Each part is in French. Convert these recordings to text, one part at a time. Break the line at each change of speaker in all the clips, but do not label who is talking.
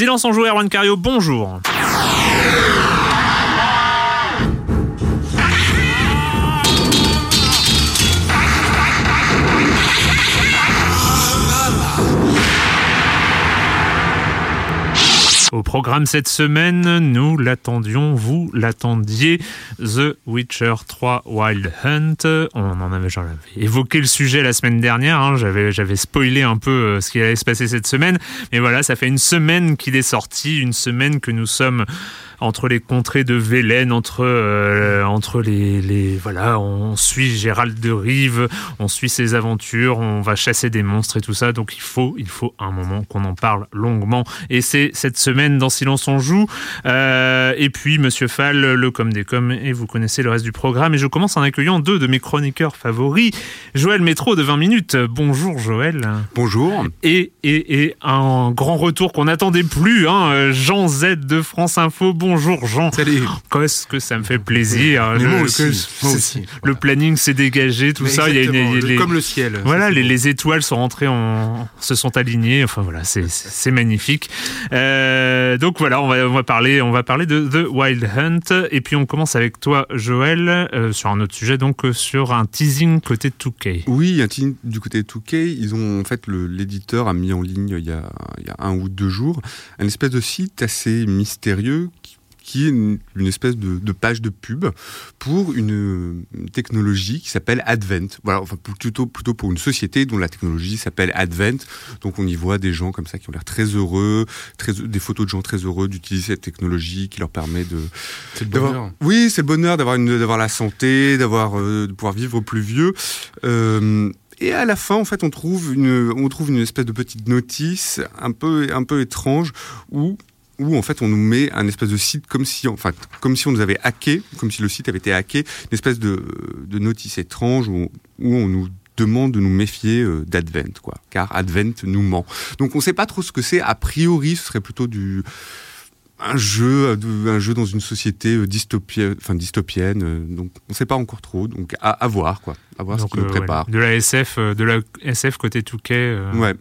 Silence en joueur, Erwan Cario, bonjour. Au programme cette semaine, nous l'attendions, vous l'attendiez, The Witcher 3 Wild Hunt. On en avait, évoqué le sujet la semaine dernière, hein. j'avais, j'avais spoilé un peu euh, ce qui allait se passer cette semaine, mais voilà, ça fait une semaine qu'il est sorti, une semaine que nous sommes entre les contrées de Vélène, entre euh, entre les, les voilà, on suit Gérald de Rive, on suit ses aventures, on va chasser des monstres et tout ça. Donc il faut il faut un moment qu'on en parle longuement. Et c'est cette semaine dans Silence on joue. Euh, et puis Monsieur Fall, le com des com, et vous connaissez le reste du programme. Et je commence en accueillant deux de mes chroniqueurs favoris, Joël Métro de 20 minutes. Bonjour Joël.
Bonjour.
Et et, et un grand retour qu'on n'attendait plus, hein, Jean Z de France Info. Bonjour bonjour Jean.
Salut.
Qu'est-ce que ça me fait plaisir.
Mais
le,
moi aussi,
que-
moi
c'est-
aussi.
Le planning s'est dégagé, tout
Mais
ça. Il y a une- les-
Comme le ciel.
voilà, les, étoiles sont rentrées en, se sont alignées. Enfin voilà, c'est magnifique. Euh, donc voilà, on va, on va parler, on va parler de The Wild Hunt. Et puis on commence avec toi, Joël, euh, sur un autre sujet, donc euh, sur un teasing côté 2K.
Oui, un team du côté de 2K, ils ont en fait l'éditeur a mis en ligne il y, a, il y a un ou deux jours un espèce de site assez mystérieux qui, est une, une espèce de, de page de pub pour une, une technologie qui s'appelle Advent. Voilà, enfin plutôt plutôt pour une société dont la technologie s'appelle Advent. Donc on y voit des gens comme ça qui ont l'air très heureux, très, des photos de gens très heureux d'utiliser cette technologie qui leur permet de
C'est le bonheur.
Oui, c'est le bonheur d'avoir une, d'avoir la santé, d'avoir, euh, de pouvoir vivre plus vieux. Euh, et à la fin, en fait, on trouve une, on trouve une espèce de petite notice un peu, un peu étrange où où en fait on nous met un espèce de site comme si, enfin, comme si on nous avait hacké, comme si le site avait été hacké, une espèce de, de notice étrange où, où on nous demande de nous méfier euh, d'Advent, quoi, car Advent nous ment. Donc on ne sait pas trop ce que c'est. A priori, ce serait plutôt du un jeu, euh, un jeu dans une société euh, dystopienne, enfin dystopienne. Donc on ne sait pas encore trop. Donc à, à voir, quoi, à voir
Donc,
ce nous
euh,
prépare.
ouais, de la SF, de la SF côté 2K. euh,
Ouais,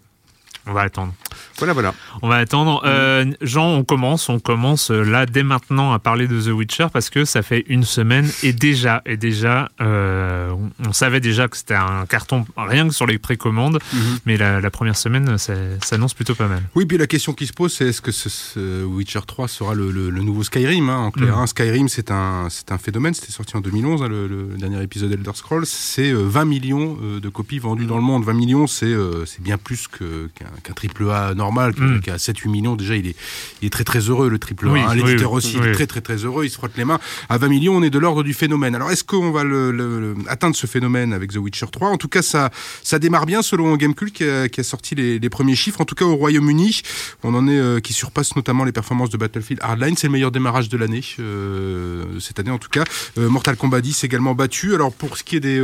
On va attendre.
voilà, voilà.
On va attendre. Euh, Jean, on commence, on commence euh, là dès maintenant à parler de The Witcher parce que ça fait une semaine et déjà, et déjà, euh, on, savait déjà que c'était un carton rien que sur les précommandes,
Mhm.
mais la, la première semaine, ça s'annonce plutôt pas mal.
Oui, puis la question qui se pose, c'est est-ce que ce, ce Witcher 3 sera le, le- le nouveau Skyrim hein, En clair, hein, Skyrim, c'est un, c'est un phénomène. C'était sorti en 2011, hein, le, le dernier épisode Elder Scrolls. C'est euh, 20 millions de copies vendues dans le monde. 20 millions, c'est c'est bien plus que- qu'un qu'un triple A normal, qui,
Mhm.
qui a 7-8 millions. Déjà, il est, il est très très heureux, le triple A.
Oui,
hein. L'éditeur
oui,
aussi, il est très très très heureux. Il se frotte les mains. À 20 millions, on est de l'ordre du phénomène. Alors, est-ce qu'on va le, le- le- atteindre ce phénomène avec The Witcher 3 En tout cas, ça, ça démarre bien selon Gamecult qui a, qui a sorti les, les premiers chiffres. En tout cas, au Royaume-Uni, on en est euh, qui surpasse notamment les performances de Battlefield Hardline. C'est le meilleur démarrage de l'année, euh, cette année en tout cas. Euh, Mortal Kombat 10 également battu. Alors pour ce qui est des,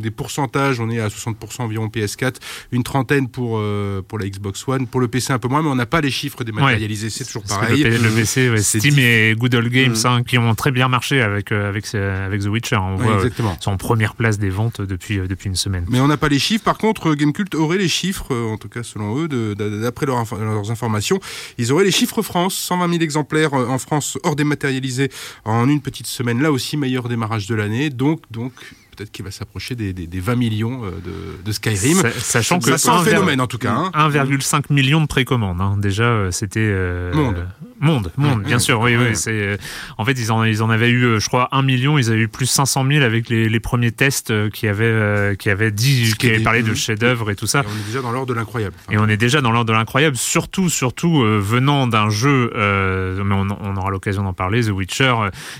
des pourcentages, on est à 60% environ PS4, une trentaine pour, pour la Xbox One, pour le PC un peu moins, mais on n'a pas les chiffres dématérialisés. C'est toujours pareil.
Le, le PC, ouais,
C'est
Steam
diff-
et Good Old Games,
Mhm.
hein, qui ont très bien marché avec, euh, avec, avec The Witcher. On
Ouais,
voit, euh,
exactement.
ils sont en première place des ventes depuis, euh, depuis une semaine.
Mais on n'a pas les chiffres. Par contre, Gamecult aurait les chiffres, en tout cas selon eux, d'après leur leurs informations. Ils auraient les chiffres France, 120 000 exemplaires en France hors dématérialisés en une petite semaine. Là aussi, meilleur démarrage de l'année. Donc, donc peut-être qu'il va s'approcher des, des- des 20 millions euh, de, de Skyrim.
Sa- Sachant que
sent un
1,5
phénomène en tout cas. hein.
1,5 million de précommandes. hein. Déjà, euh, c'était euh,
Monde.
monde, monde,
Mmh,
bien
mmh.
sûr. Oui, oui. C'est euh, en fait ils en ils en avaient eu, je crois, 1 million. Ils avaient eu plus 500 000 avec les, les premiers tests qui avaient euh, qui avaient dit, qui avaient parlé de
mmh.
chef-d'œuvre et tout ça.
Et on est déjà dans l'ordre de l'incroyable.
Et on est déjà dans l'ordre de l'incroyable, surtout, surtout euh, venant d'un jeu, mais on, on aura l'occasion d'en parler, The Witcher,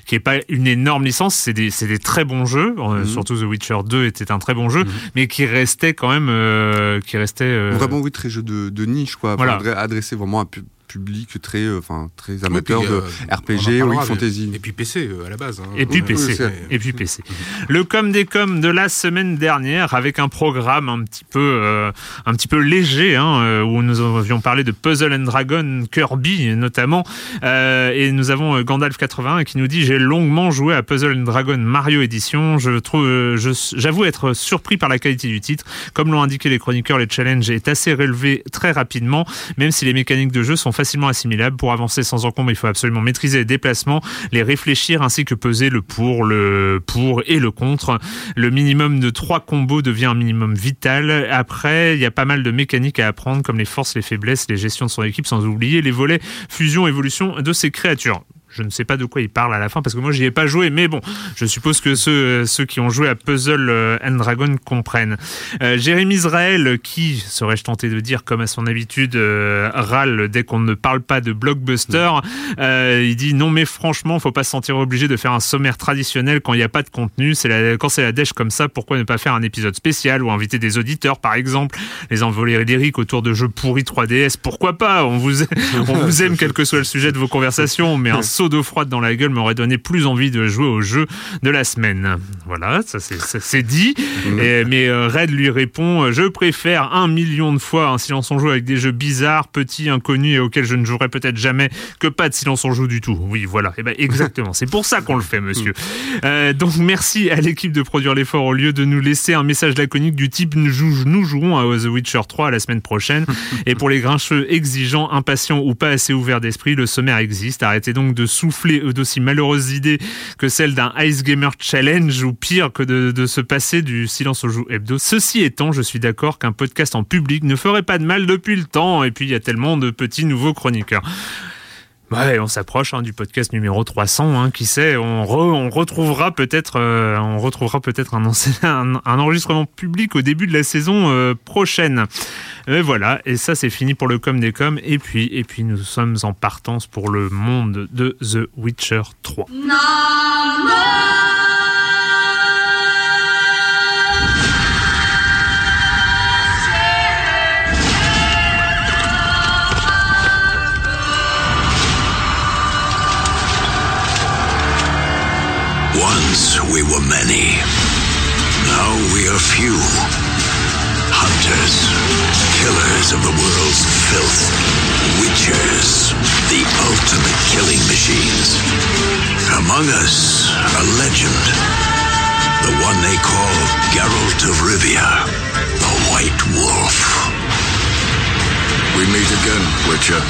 qui est pas une énorme licence, c'est des, c'est des très bons jeux,
Mhm.
Surtout The Witcher 2 était un très bon jeu,
Mhm.
mais qui restait quand même, euh, qui restait euh,
Vraiment, oui, très jeu de, de niche, quoi.
Voilà.
adre- Adressé vraiment à public très, euh, enfin, très
Oui,
amateur
puis,
de
euh,
RPG, oui,
parlera,
fantasy.
Et puis PC euh, à la base. hein.
Et puis PC.
oui,
et puis PC. Le com des com de la semaine dernière avec un programme un petit peu, euh, un petit peu léger, hein, où nous avions parlé de Puzzle and Dragon, Kirby notamment, euh, et nous avons Gandalf 81 qui nous dit j'ai longuement joué à Puzzle and Dragon Mario Edition. Je trouve, je- j'avoue être surpris par la qualité du titre. Comme l'ont indiqué les chroniqueurs, le challenge est assez relevé très rapidement, même si les mécaniques de jeu sont facilement assimilables. Pour avancer sans encombre, il faut absolument maîtriser les déplacements, les réfléchir ainsi que peser le pour, le pour et le contre. Le minimum de trois combos devient un minimum vital. Après, il y a pas mal de mécaniques à apprendre comme les forces, les faiblesses, les gestions de son équipe, sans oublier les volets fusion, évolution de ses créatures. Je ne sais pas de quoi il parle à la fin parce que moi j'y ai pas joué, mais bon, je suppose que ceux, ceux qui ont joué à Puzzle euh, and Dragon comprennent. Euh, Jérémy Israël, qui serais-je tenté de dire comme à son habitude euh, râle dès qu'on ne parle pas de blockbuster, euh, il dit non mais franchement, faut pas se sentir obligé de faire un sommaire traditionnel quand il n'y a pas de contenu. C'est la, quand c'est la dèche comme ça, pourquoi ne pas faire un épisode spécial ou inviter des auditeurs par exemple, les envoler lyriques autour de jeux pourris 3DS, pourquoi pas? On vous on vous aime quel que soit le sujet de vos conversations, mais un saut d'eau froide dans la gueule m'aurait donné plus envie de jouer au jeu de la semaine. Voilà, ça c'est- dit. Et- mais euh, Red lui répond euh, Je préfère un million de fois un silence en joue avec des jeux bizarres, petits, inconnus et auxquels je ne jouerai peut-être jamais que pas de silence en joue du tout. Oui, voilà. Et ben exactement. c'est pour ça qu'on le fait, monsieur. Euh, donc merci à l'équipe de produire l'effort au lieu de nous laisser un message laconique du type nous, jou- nous jouerons à The Witcher 3 la semaine prochaine. Et pour les grincheux exigeants, impatients ou pas assez ouverts d'esprit, le sommaire existe. Arrêtez donc de souffler d'aussi malheureuses idées que celles d'un Ice Gamer Challenge ou pire que de, se passer du silence au joue hebdo. Ceci étant, je suis d'accord qu'un podcast en public ne ferait pas de mal depuis le temps. Et puis il y a tellement de petits nouveaux chroniqueurs. Ouais, on s'approche hein, du podcast numéro 300. Hein, qui sait, on, re- on retrouvera peut-être, euh, peut-être un, enregistrement public au début de la saison euh, prochaine. Et voilà, et ça c'est fini pour le com des coms. Et puis, et puis nous sommes en partance pour le monde de The Witcher 3.
Once we were many. Now we are few. Hunters, killers of the world's filth. Witchers, the ultimate killing machines. Among us, a legend. The one they call Geralt of Rivia, the White Wolf. We meet again, Witcher.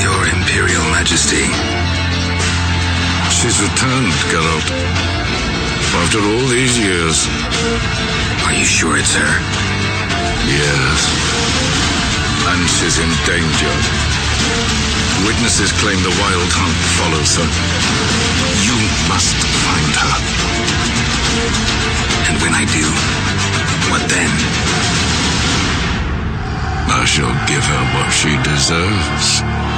Your Imperial Majesty. She's returned, Geralt. After all these years. Are you sure it's her? Yes. And she's in danger. Witnesses claim the wild hunt follows her. You must find her. And when I do, what then? I shall give her what she deserves.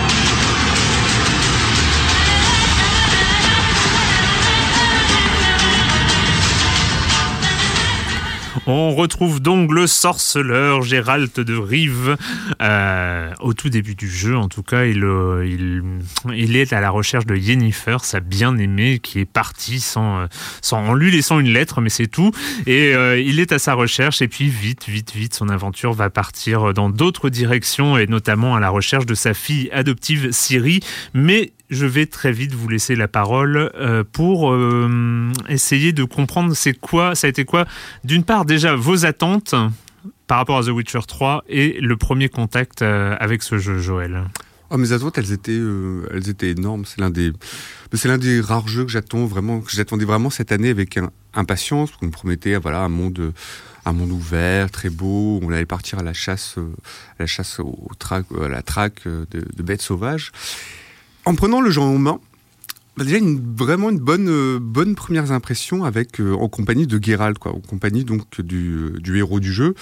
On retrouve donc le sorceleur Gérald de Rive euh, au tout début du jeu. En tout cas, il, euh, il, il est à la recherche de Yennefer, sa bien-aimée, qui est partie sans, euh, sans, en lui laissant une lettre, mais c'est tout. Et euh, il est à sa recherche. Et puis, vite, vite, vite, son aventure va partir dans d'autres directions, et notamment à la recherche de sa fille adoptive Siri. Mais je vais très vite vous laisser la parole euh, pour euh, essayer de comprendre c'est quoi, ça a été quoi, d'une part déjà vos attentes par rapport à The Witcher 3 et le premier contact euh, avec ce jeu, Joël.
Oh, mes attentes, elles étaient, elles étaient énormes. C'est l'un des, c'est l'un des rares jeux que j'attends vraiment, que j'attendais vraiment cette année avec impatience. qu'on me promettait, voilà, un monde, un monde ouvert, très beau. On allait partir à la chasse, à la chasse au la traque de bêtes sauvages. En prenant le jeu en main, bah, déjà une, vraiment une bonne, euh, première impression avec, euh, en compagnie de Geralt, en compagnie donc du, euh, du héros du jeu,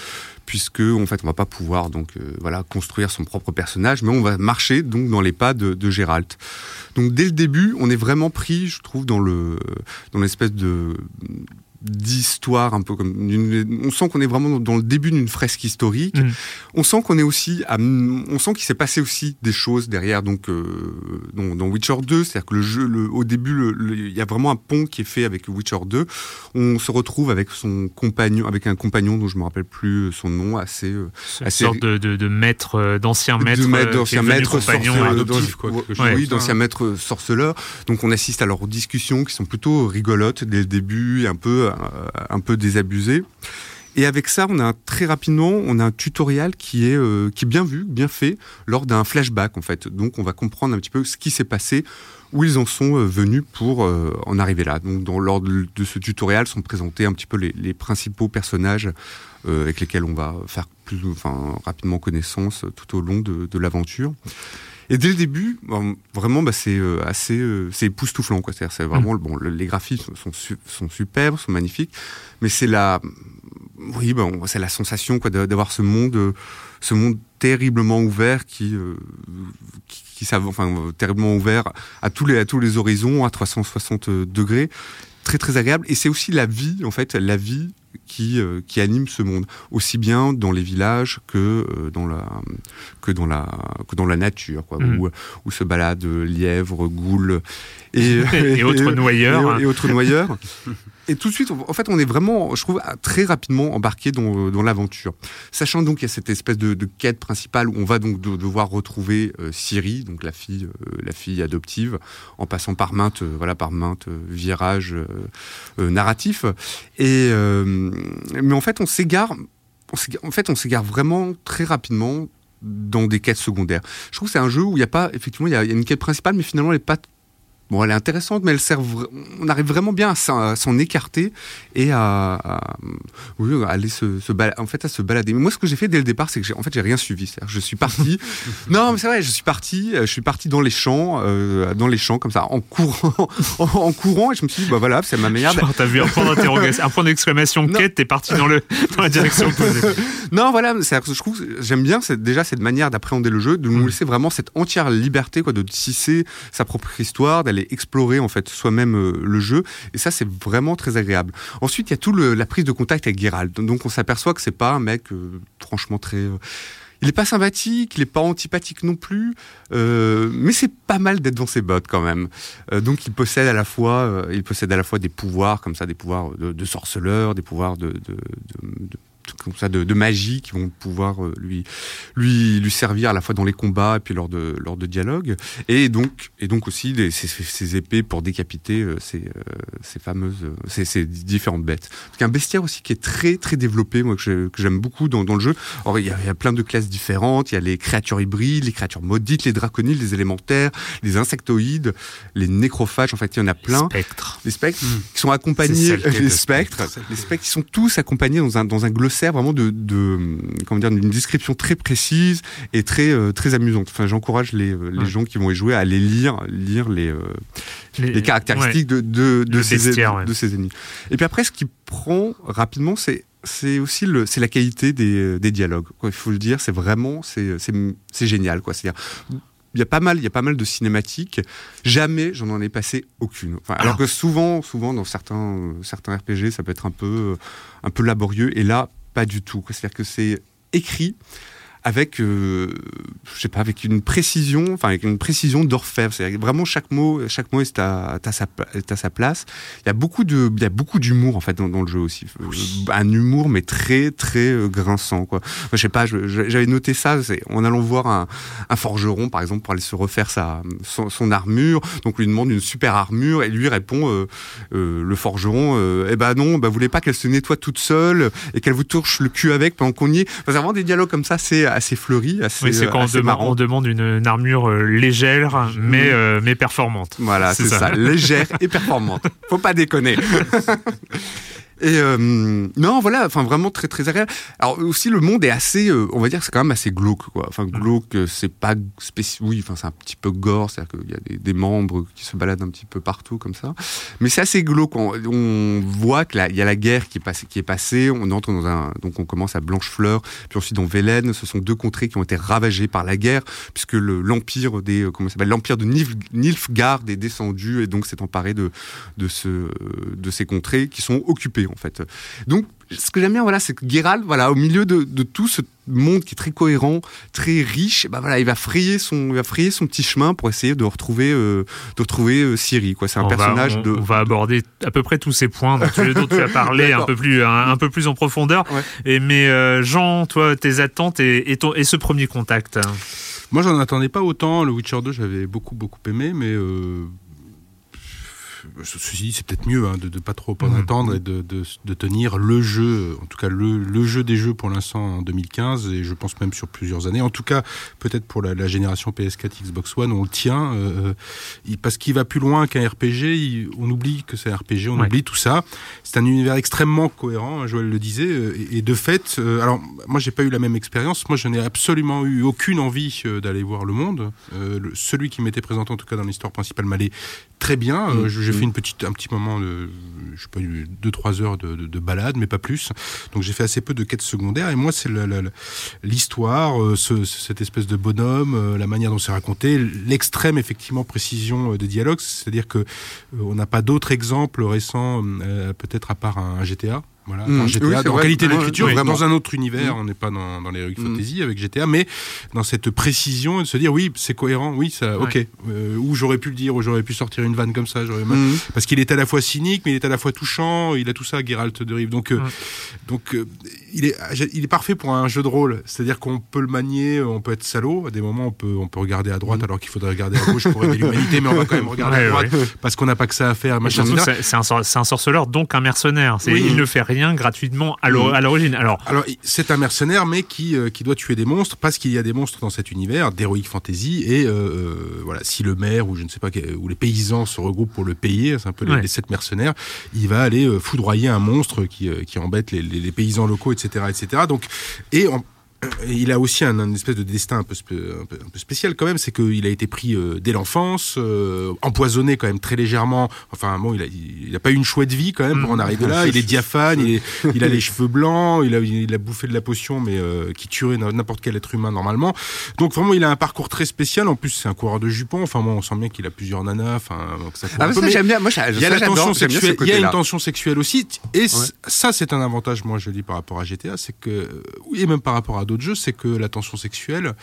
puisque en fait on va pas pouvoir donc voilà construire son propre personnage, mais on va marcher donc dans les pas de, de Geralt. Donc dès le début, on est vraiment pris, je trouve, dans le dans l'espèce de d'histoire un peu comme on sent qu'on est vraiment dans le début d'une fresque historique.
Mhm.
on sent qu'on est aussi à- on sent qu'il s'est passé aussi des choses derrière donc euh, dans, dans Witcher 2 c'est-à-dire que le jeu le- au début il y a vraiment un pont qui est fait avec Witcher 2 on se retrouve avec son compagnon avec un compagnon dont je me rappelle plus son nom assez euh, assez-
sorte de, de, de maître, euh, d'ancien maître, euh,
d'ancien maître oui, d'ancien maître sorceleur. Donc on assiste à leurs discussions qui sont plutôt rigolotes dès le début, et un peu, un peu désabusées. Et avec ça, on a très rapidement, on a un tutoriel qui est, euh, qui est bien vu, bien fait, lors d'un flashback en fait. Donc on va comprendre un petit peu ce qui s'est passé, où ils en sont euh, venus pour euh, en arriver là. Donc dans, lors de, ce tutoriel sont présentés un petit peu les, principaux personnages euh, avec lesquels on va faire plus, enfin, rapidement connaissance tout au long de l'aventure. Et dès le début, bon, vraiment, bah, c'est euh, assez, euh, c'est époustouflant, quoi. C'est vraiment, bon, le- les graphismes sont, su- sont superbes, sont magnifiques, mais c'est la, oui, bon, c'est la sensation, quoi, d'avoir ce monde, euh, ce monde terriblement ouvert qui, euh, qui, qui s'av- enfin, euh, terriblement ouvert à tous les, à tous les horizons, à 360 degrés, très très agréable. Et c'est aussi la vie, en fait, la vie qui, euh, qui anime ce monde, aussi bien dans les villages que euh, dans la que dans la que dans la nature, quoi,
Mhm.
où, où se baladent lièvres, goules et,
Et autres noyeurs.
et, et autres noyeurs. Et tout de suite, en fait, on est vraiment, je trouve, très rapidement embarqué dans, dans l'aventure. Sachant donc qu'il y a cette espèce de, quête principale où on va donc de- devoir retrouver euh, Siri, donc la fille, euh, la fille adoptive, en passant par maintes, euh, voilà, par maintes euh, virages euh, euh, narratifs. Et euh, mais en fait, on s'égare. En fait, on s'égare vraiment très rapidement dans des quêtes secondaires. Je trouve que c'est un jeu où il n'y a pas, effectivement, il y, y a une quête principale, mais finalement, elle n'est pas Bon, elle est intéressante, mais elle sert. On arrive vraiment bien à s'en écarter et à, à- oui, à aller se, se bala- en fait, à se balader. Mais moi, ce que j'ai fait dès le départ, c'est que j'ai, en fait, j'ai rien suivi. C'est-à-dire, je suis parti. non, mais c'est vrai, je suis parti. euh, Je suis parti dans les champs, euh, dans les champs comme ça, en courant, en, en courant, et je me suis dit, bah voilà, c'est ma manière. de-
Genre, T'as vu un point d'interrogation, un point d'exclamation quête, t'es parti dans, le, dans la direction opposée.
Non, voilà, c'est-à-dire que je trouve, j'aime bien déjà cette manière d'appréhender le jeu, de nous
Mm.
laisser vraiment cette entière liberté, quoi, de tisser sa propre histoire, d'aller explorer en fait soi-même euh, le jeu, et ça c'est vraiment très agréable. Ensuite, il y a tout le, la prise de contact avec Geralt, donc on s'aperçoit que c'est pas un mec euh, franchement très euh, il est pas sympathique, il est pas antipathique non plus, mais c'est pas mal d'être dans ses bottes quand même. Donc il possède à la fois, il possède à la fois des pouvoirs comme ça, des pouvoirs de, de sorceleur, des pouvoirs de- comme ça de, de magie qui vont pouvoir euh, lui lui lui servir à la fois dans les combats et puis lors de lors de dialogues et donc et donc aussi des, ces, épées pour décapiter euh, ces, euh, ces fameuses ces, ces différentes bêtes. Un bestiaire aussi qui est très très développé moi que j'aime beaucoup dans, dans le jeu. Alors il y, a, il y a plein de classes différentes, il y a les créatures hybrides, les créatures maudites, les draconides, les élémentaires, les insectoïdes, les nécrophages, en fait il y en a plein
Spectre.
les spectres
Mm.
qui sont accompagnés les spectres
spectres.
les spectres qui sont tous accompagnés dans un dans un glossaire vraiment de, de comment dire d'une description très précise et très euh, très amusante enfin j'encourage les euh, les
Ouais.
gens qui vont y jouer à aller lire lire les euh, les caractéristiques de de, de ces
bestiaire, ouais.
de ces ennemis et puis après ce qui prend rapidement c'est c'est aussi le c'est la qualité des, des dialogues quoi. il faut le dire c'est vraiment c'est c'est c'est génial quoi c'est il y a pas mal, il y a pas mal de cinématiques. Jamais j'en en ai passé aucune. Enfin, alors que souvent, souvent dans certains, certains RPG, ça peut être un peu, un peu laborieux. Et là, pas du tout. C'est-à-dire que c'est écrit avec, euh, je sais pas, avec une précision, enfin avec une précision d'orfèvre. C'est vraiment chaque mot, chaque mot est à, est à sa, est à sa place. Il y a beaucoup de, il y a beaucoup d'humour en fait dans, dans le jeu aussi. Euh, Un humour mais très très euh, grinçant quoi. Je sais pas, j'avais noté ça en allant voir un, un forgeron par exemple pour aller se refaire sa son, son armure. Donc on lui demande une super armure et lui répond euh, euh, le forgeron eh ben non, bah vous voulez pas qu'elle se nettoie toute seule et qu'elle vous touche le cul avec pendant qu'on y est? Enfin, c'est vraiment des dialogues comme ça, c'est assez fleuri, assez,
Oui, c'est quand on demande,
marrant.
on demande une, une armure euh, légère, mais, euh, mais performante.
Voilà,
C'est
c'est
ça.
ça. légère et performante. Faut pas déconner. Et euh, non, voilà, enfin vraiment très très agréable. Alors aussi le monde est assez, euh, on va dire, c'est quand même assez glauque, quoi. Enfin glauque, euh, c'est pas spécial. Oui, enfin c'est un petit peu gore, c'est-à-dire qu'il y a des, des membres qui se baladent un petit peu partout comme ça. Mais c'est assez glauque. On, on voit que là, il y a la guerre qui est passée, qui est passée. On entre dans un, donc on commence à Blanchefleur, puis ensuite dans Vélène. Ce sont deux contrées qui ont été ravagées par la guerre, puisque le- l'empire des, euh, comment s'appelle, l'empire de Nilf- Nilfgaard est descendu et donc s'est emparé de de ce de ces contrées qui sont occupées en fait. Donc ce que j'aime bien voilà c'est que Geralt voilà au milieu de, de tout ce monde qui est très cohérent, très riche, bah voilà, il va frayer son il va frayer son petit chemin pour essayer de retrouver euh, de retrouver euh, Ciri quoi. C'est un
on
personnage
va, on,
de
on va aborder à peu près tous ces points dont tu, dont tu as parlé un peu plus un, un peu plus en profondeur.
Ouais.
Et mais euh, Jean, toi, tes attentes et, et, ton, et ce premier contact?
Moi, j'en attendais pas autant. Le Witcher 2, j'avais beaucoup, beaucoup aimé, mais euh, ceci c'est peut-être mieux hein, de, de pas trop en attendre et de, de, de tenir le jeu, en tout cas le, le jeu des jeux pour l'instant en 2015 et je pense même sur plusieurs années. En tout cas, peut-être pour la, la génération PS4, Xbox One, on le tient euh, il- parce qu'il va plus loin qu'un RPG. il- on oublie que c'est un RPG, on
Ouais.
oublie tout ça. C'est un univers extrêmement cohérent, hein, Joël le disait, euh, et, et de fait, euh, alors moi j'ai pas eu la même expérience. Moi, je n'ai absolument eu aucune envie euh, d'aller voir le monde. Euh, le- celui qui m'était présenté en tout cas dans l'histoire principale m'allait très bien. Euh,
Mm.
je- j'ai fait une petite, un petit moment de, je sais pas, eu deux trois heures de, de, de balade, mais pas plus. Donc j'ai fait assez peu de quêtes secondaires. Et moi, c'est l'histoire, euh, ce- cette espèce de bonhomme, euh, la manière dont c'est raconté, l'extrême effectivement précision euh, des dialogues. C'est-à-dire que on n'a pas d'autres exemples récents, peut-être à part un, GTA. Voilà,
Mm.
GTA,
Oui, vrai.
qualité d'écriture,
vraiment.
dans un autre univers,
Mm.
on n'est pas dans, dans l'heroic
Mm.
fantasy avec GTA, mais dans cette précision de se dire oui, c'est cohérent, oui, ça,
Ouais.
ok. Euh, ou j'aurais pu le dire, ou j'aurais pu sortir une vanne comme ça, j'aurais
Mhm.
parce qu'il est à la fois cynique, mais il est à la fois touchant. Il a tout ça, Geralt de Rive. Donc, euh, donc, euh, il est, il est parfait pour un jeu de rôle. C'est-à-dire qu'on peut le manier, on peut être salaud. À des moments, on peut, on peut regarder à droite alors qu'il faudrait regarder à gauche pour aider l'humanité, mais on va quand même regarder
Ouais,
à droite
ouais.
parce qu'on n'a pas que ça à faire.
C'est un, un sorceleur, donc un mercenaire.
Oui.
Il ne fait rien gratuitement à l'or-
Mhm.
à l'origine. Alors,
Alors, c'est un mercenaire, mais qui, euh, qui doit tuer des monstres parce qu'il y a des monstres dans cet univers d'heroic fantasy. Et euh, euh, voilà, si le maire ou je ne sais pas, ou les paysans se regroupent pour le payer, c'est un peu les,
Ouais.
les sept mercenaires, il va aller foudroyer un monstre qui, qui embête les, les- les paysans locaux, etc., etc. Donc, et en- il a aussi un, un espèce de destin un peu, spé- un peu, un peu spécial quand même, c'est qu'il a été pris euh, dès l'enfance, euh, empoisonné quand même très légèrement. Enfin bon, il a, il a pas eu une chouette vie quand même pour en arriver là. Il est diaphane, il, est, il a les cheveux blancs, il a, il a bouffé de la potion, mais euh, qui tuerait n'importe quel être humain normalement. Donc vraiment, il a un parcours très spécial. En plus, c'est un coureur de jupons. Enfin bon, on sent bien qu'il a plusieurs nanas. Enfin, donc ça
Ah, j'aime bien. Moi,
il y a la tension sexuelle, il y a une tension sexuelle aussi, et ça c'est un avantage, moi je dis par rapport à GTA, c'est que oui, et même par rapport à d'autres jeux, c'est que la tension sexuelle,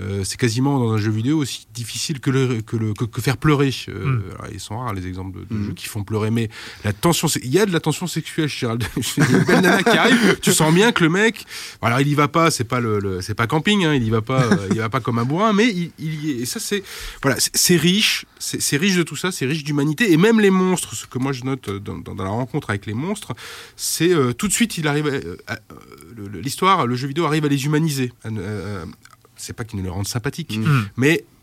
euh, c'est quasiment dans un jeu vidéo aussi difficile que le que le que, que faire pleurer. Euh,
Mm.
alors, ils sont rares les exemples de, de
Mm.
jeux qui font pleurer, mais la tension, il y a de la tension sexuelle chez Gérald. une belle nana qui arrive, tu sens bien que le mec, alors il y va pas, c'est pas le, le- c'est pas camping, hein, il y va pas, euh, il y va pas comme un bourrin, mais il, il y est. Et ça c'est voilà, c'est- riche, c'est riche de tout ça, c'est riche d'humanité et même les monstres. Ce que moi je note dans, dans- dans la rencontre avec les monstres, c'est tout de suite il arrive, à- à- euh, le- le- l'histoire, le jeu vidéo arrive à les humaniser. À ne- euh, c'est pas qu'ils ne les rendent sympathiques,
Mm.
Mais euh,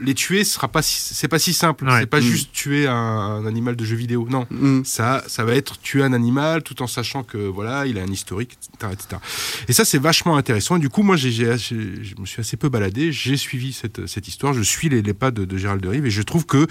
les tuer, ce sera pas, si- c'est pas si simple.
Ouais.
C'est pas
Mm.
juste tuer un, un animal de jeu vidéo. Non,
Mhm.
ça, ça va être tuer un animal tout en sachant que voilà, il a un historique, etc., etc. Et ça, c'est vachement intéressant. Et du coup, moi, j'ai, j'ai- j'ai- je me suis assez peu baladé. J'ai suivi cette, cette histoire. Je suis les, les pas de, de Gérald de Rive et je trouve que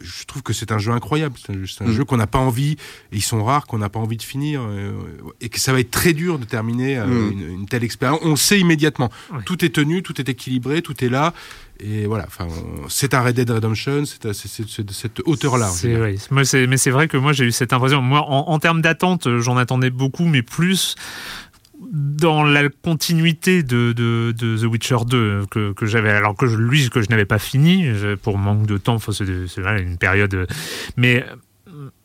je trouve que c'est un jeu incroyable. C'est un, jeu- c'est un
Mm.
jeu qu'on n'a pas envie. Et ils sont rares qu'on n'a pas envie de finir euh, et que ça va être très dur de terminer euh,
Mm.
une, une telle expérience. On sait immédiatement.
Ouais.
Tout est tenu, tout est équilibré, tout est là. Et voilà. Enfin, c'est un Red Dead Redemption. C'est, de cette hauteur-là.
mais c'est vrai que moi j'ai eu cette impression. Moi, en, en termes d'attente, euh, j'en attendais beaucoup, mais plus dans la continuité de, de, de The Witcher 2 euh, que, que j'avais, alors que je, lui que je n'avais pas fini pour manque de temps. C'est, une période, euh, mais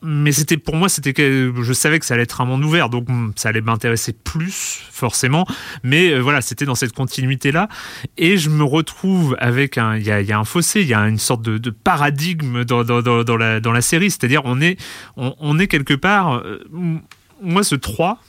mais c'était pour moi c'était que je savais que ça allait être un monde ouvert donc mm, ça allait m'intéresser plus forcément. Mais euh, voilà c'était dans cette continuité là et je me retrouve avec un il y y a un fossé il y a une sorte de, paradigme dans, la, série. C'est-à-dire on est on, est quelque part euh, moi ce 3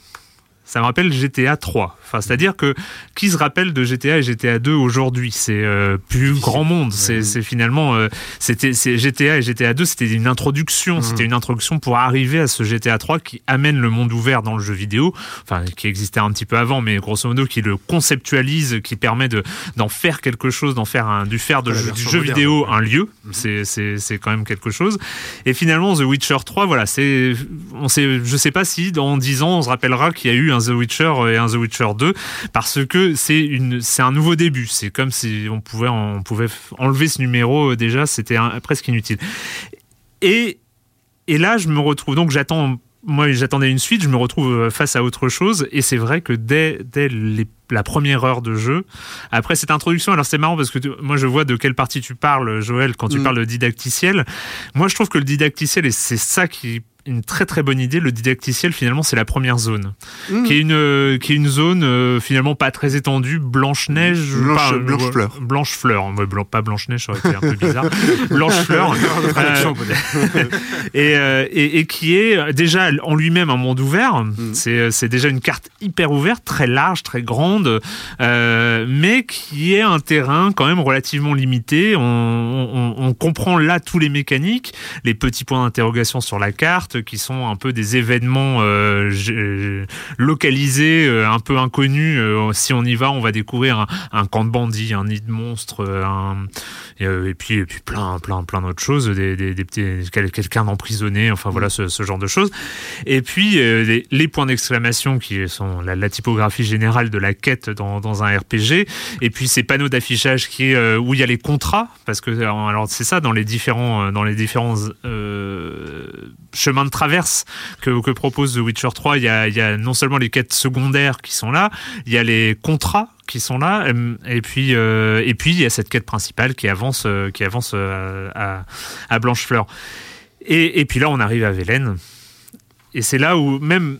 ça me rappelle GTA 3. Enfin, c'est-à-dire que qui se rappelle de GTA et GTA 2 aujourd'hui? C'est euh, plus grand monde. C'est finalement euh, c'était GTA et GTA 2, c'était une introduction.
Mhm.
C'était une introduction pour arriver à ce GTA 3 qui amène le monde ouvert dans le jeu vidéo. Enfin, qui existait un petit peu avant, mais grosso modo qui le conceptualise, qui permet de d'en faire quelque chose, d'en faire un du faire de jeu- du jeu
moderne,
vidéo
ouais.
un lieu.
Mhm.
C'est quand même quelque chose. Et finalement, The Witcher 3, voilà, c'est, on sait, je sais pas si dans 10 ans on se rappellera qu'il y a eu un The Witcher et un The Witcher 2, parce que c'est une, c'est un nouveau début. C'est comme si on pouvait, on pouvait enlever ce numéro euh, déjà, c'était presque inutile. Et, et là, je me retrouve, donc j'attends, moi j'attendais une suite, je me retrouve euh, face à autre chose, et c'est vrai que dès, dès les- la première heure de jeu, après cette introduction, alors c'est marrant parce que tu- moi je vois de quelle partie tu parles, Joël, quand tu
Mm.
parles de didacticiel. Moi je trouve que le didacticiel, et c'est ça qui une très très bonne idée. Le didacticiel, finalement, c'est la première zone, qui est une euh, qui est une zone euh, finalement pas très étendue, blanche neige,
Blanche-
pas-
blanche fleur.
blanche fleur, Ouais, blanc- pas blanche neige, ça aurait été un peu bizarre, blanche fleur. Euh, et, euh, et, et qui est déjà en lui-même un monde ouvert. C'est c'est déjà une carte hyper ouverte, très large, très grande, euh, mais qui est un terrain quand même relativement limité. On, on- on comprend là tous les mécaniques, les petits points d'interrogation sur la carte, qui sont un peu des événements euh, g- localisés, euh, un peu inconnus. Euh, si on y va, on va découvrir un, camp de bandits, un nid de monstres, euh, et, euh, puis, et puis plein, plein, plein d'autres choses, des, des, petits, quel- quelqu'un d'emprisonné, enfin voilà ce, genre de choses. Et puis euh, les, points d'exclamation qui sont la, typographie générale de la quête dans, dans un RPG. Et puis ces panneaux d'affichage qui euh, où il y a les contrats, parce que alors c'est ça dans les différents euh, dans les différents euh, chemins de traverse que, que propose The Witcher 3, il y a, il y a non seulement les quêtes secondaires qui sont là, il y a les contrats qui sont là euh, et puis euh, et puis il y a cette quête principale qui avance euh, qui avance euh, à, à Blanchefleur. Et, et puis là on arrive à Vélène. Et c'est là où même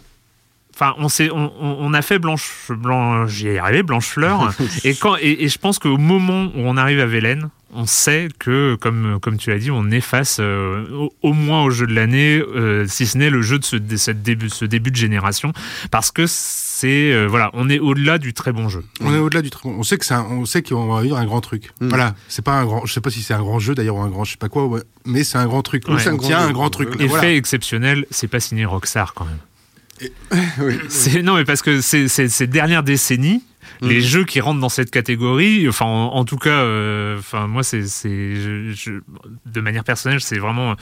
Enfin, on, on, a fait Blanche, Blanche j'y ai arrivé, Blanchefleur. et, quand, et, et je pense qu'au moment où on arrive à Vélène, on sait que, comme, comme tu l'as dit, on est face euh, au, au moins au jeu de l'année, euh, si ce n'est le jeu de ce, de cette début, ce début de génération. Parce que c'est. euh, voilà, on est au-delà du très bon jeu.
On est au-delà du très bon. On sait que c'est un- on sait qu'on va vivre un grand truc.
Mm.
Voilà, c'est pas un grand. Je sais pas si c'est un grand jeu d'ailleurs ou un grand, je sais pas quoi, ouais, mais c'est un grand truc.
Ouais.
On
C'est un
tient
grand
un
jeu.
grand truc.
Et
Effet
Voilà.
exceptionnel, c'est pas signé Rockstar quand même.
Oui.
C'est non, mais parce que c'est- c'est- ces dernières décennies, les jeux qui rentrent dans cette catégorie, enfin en, en tout cas, euh, enfin moi c'est c'est de manière personnelle c'est vraiment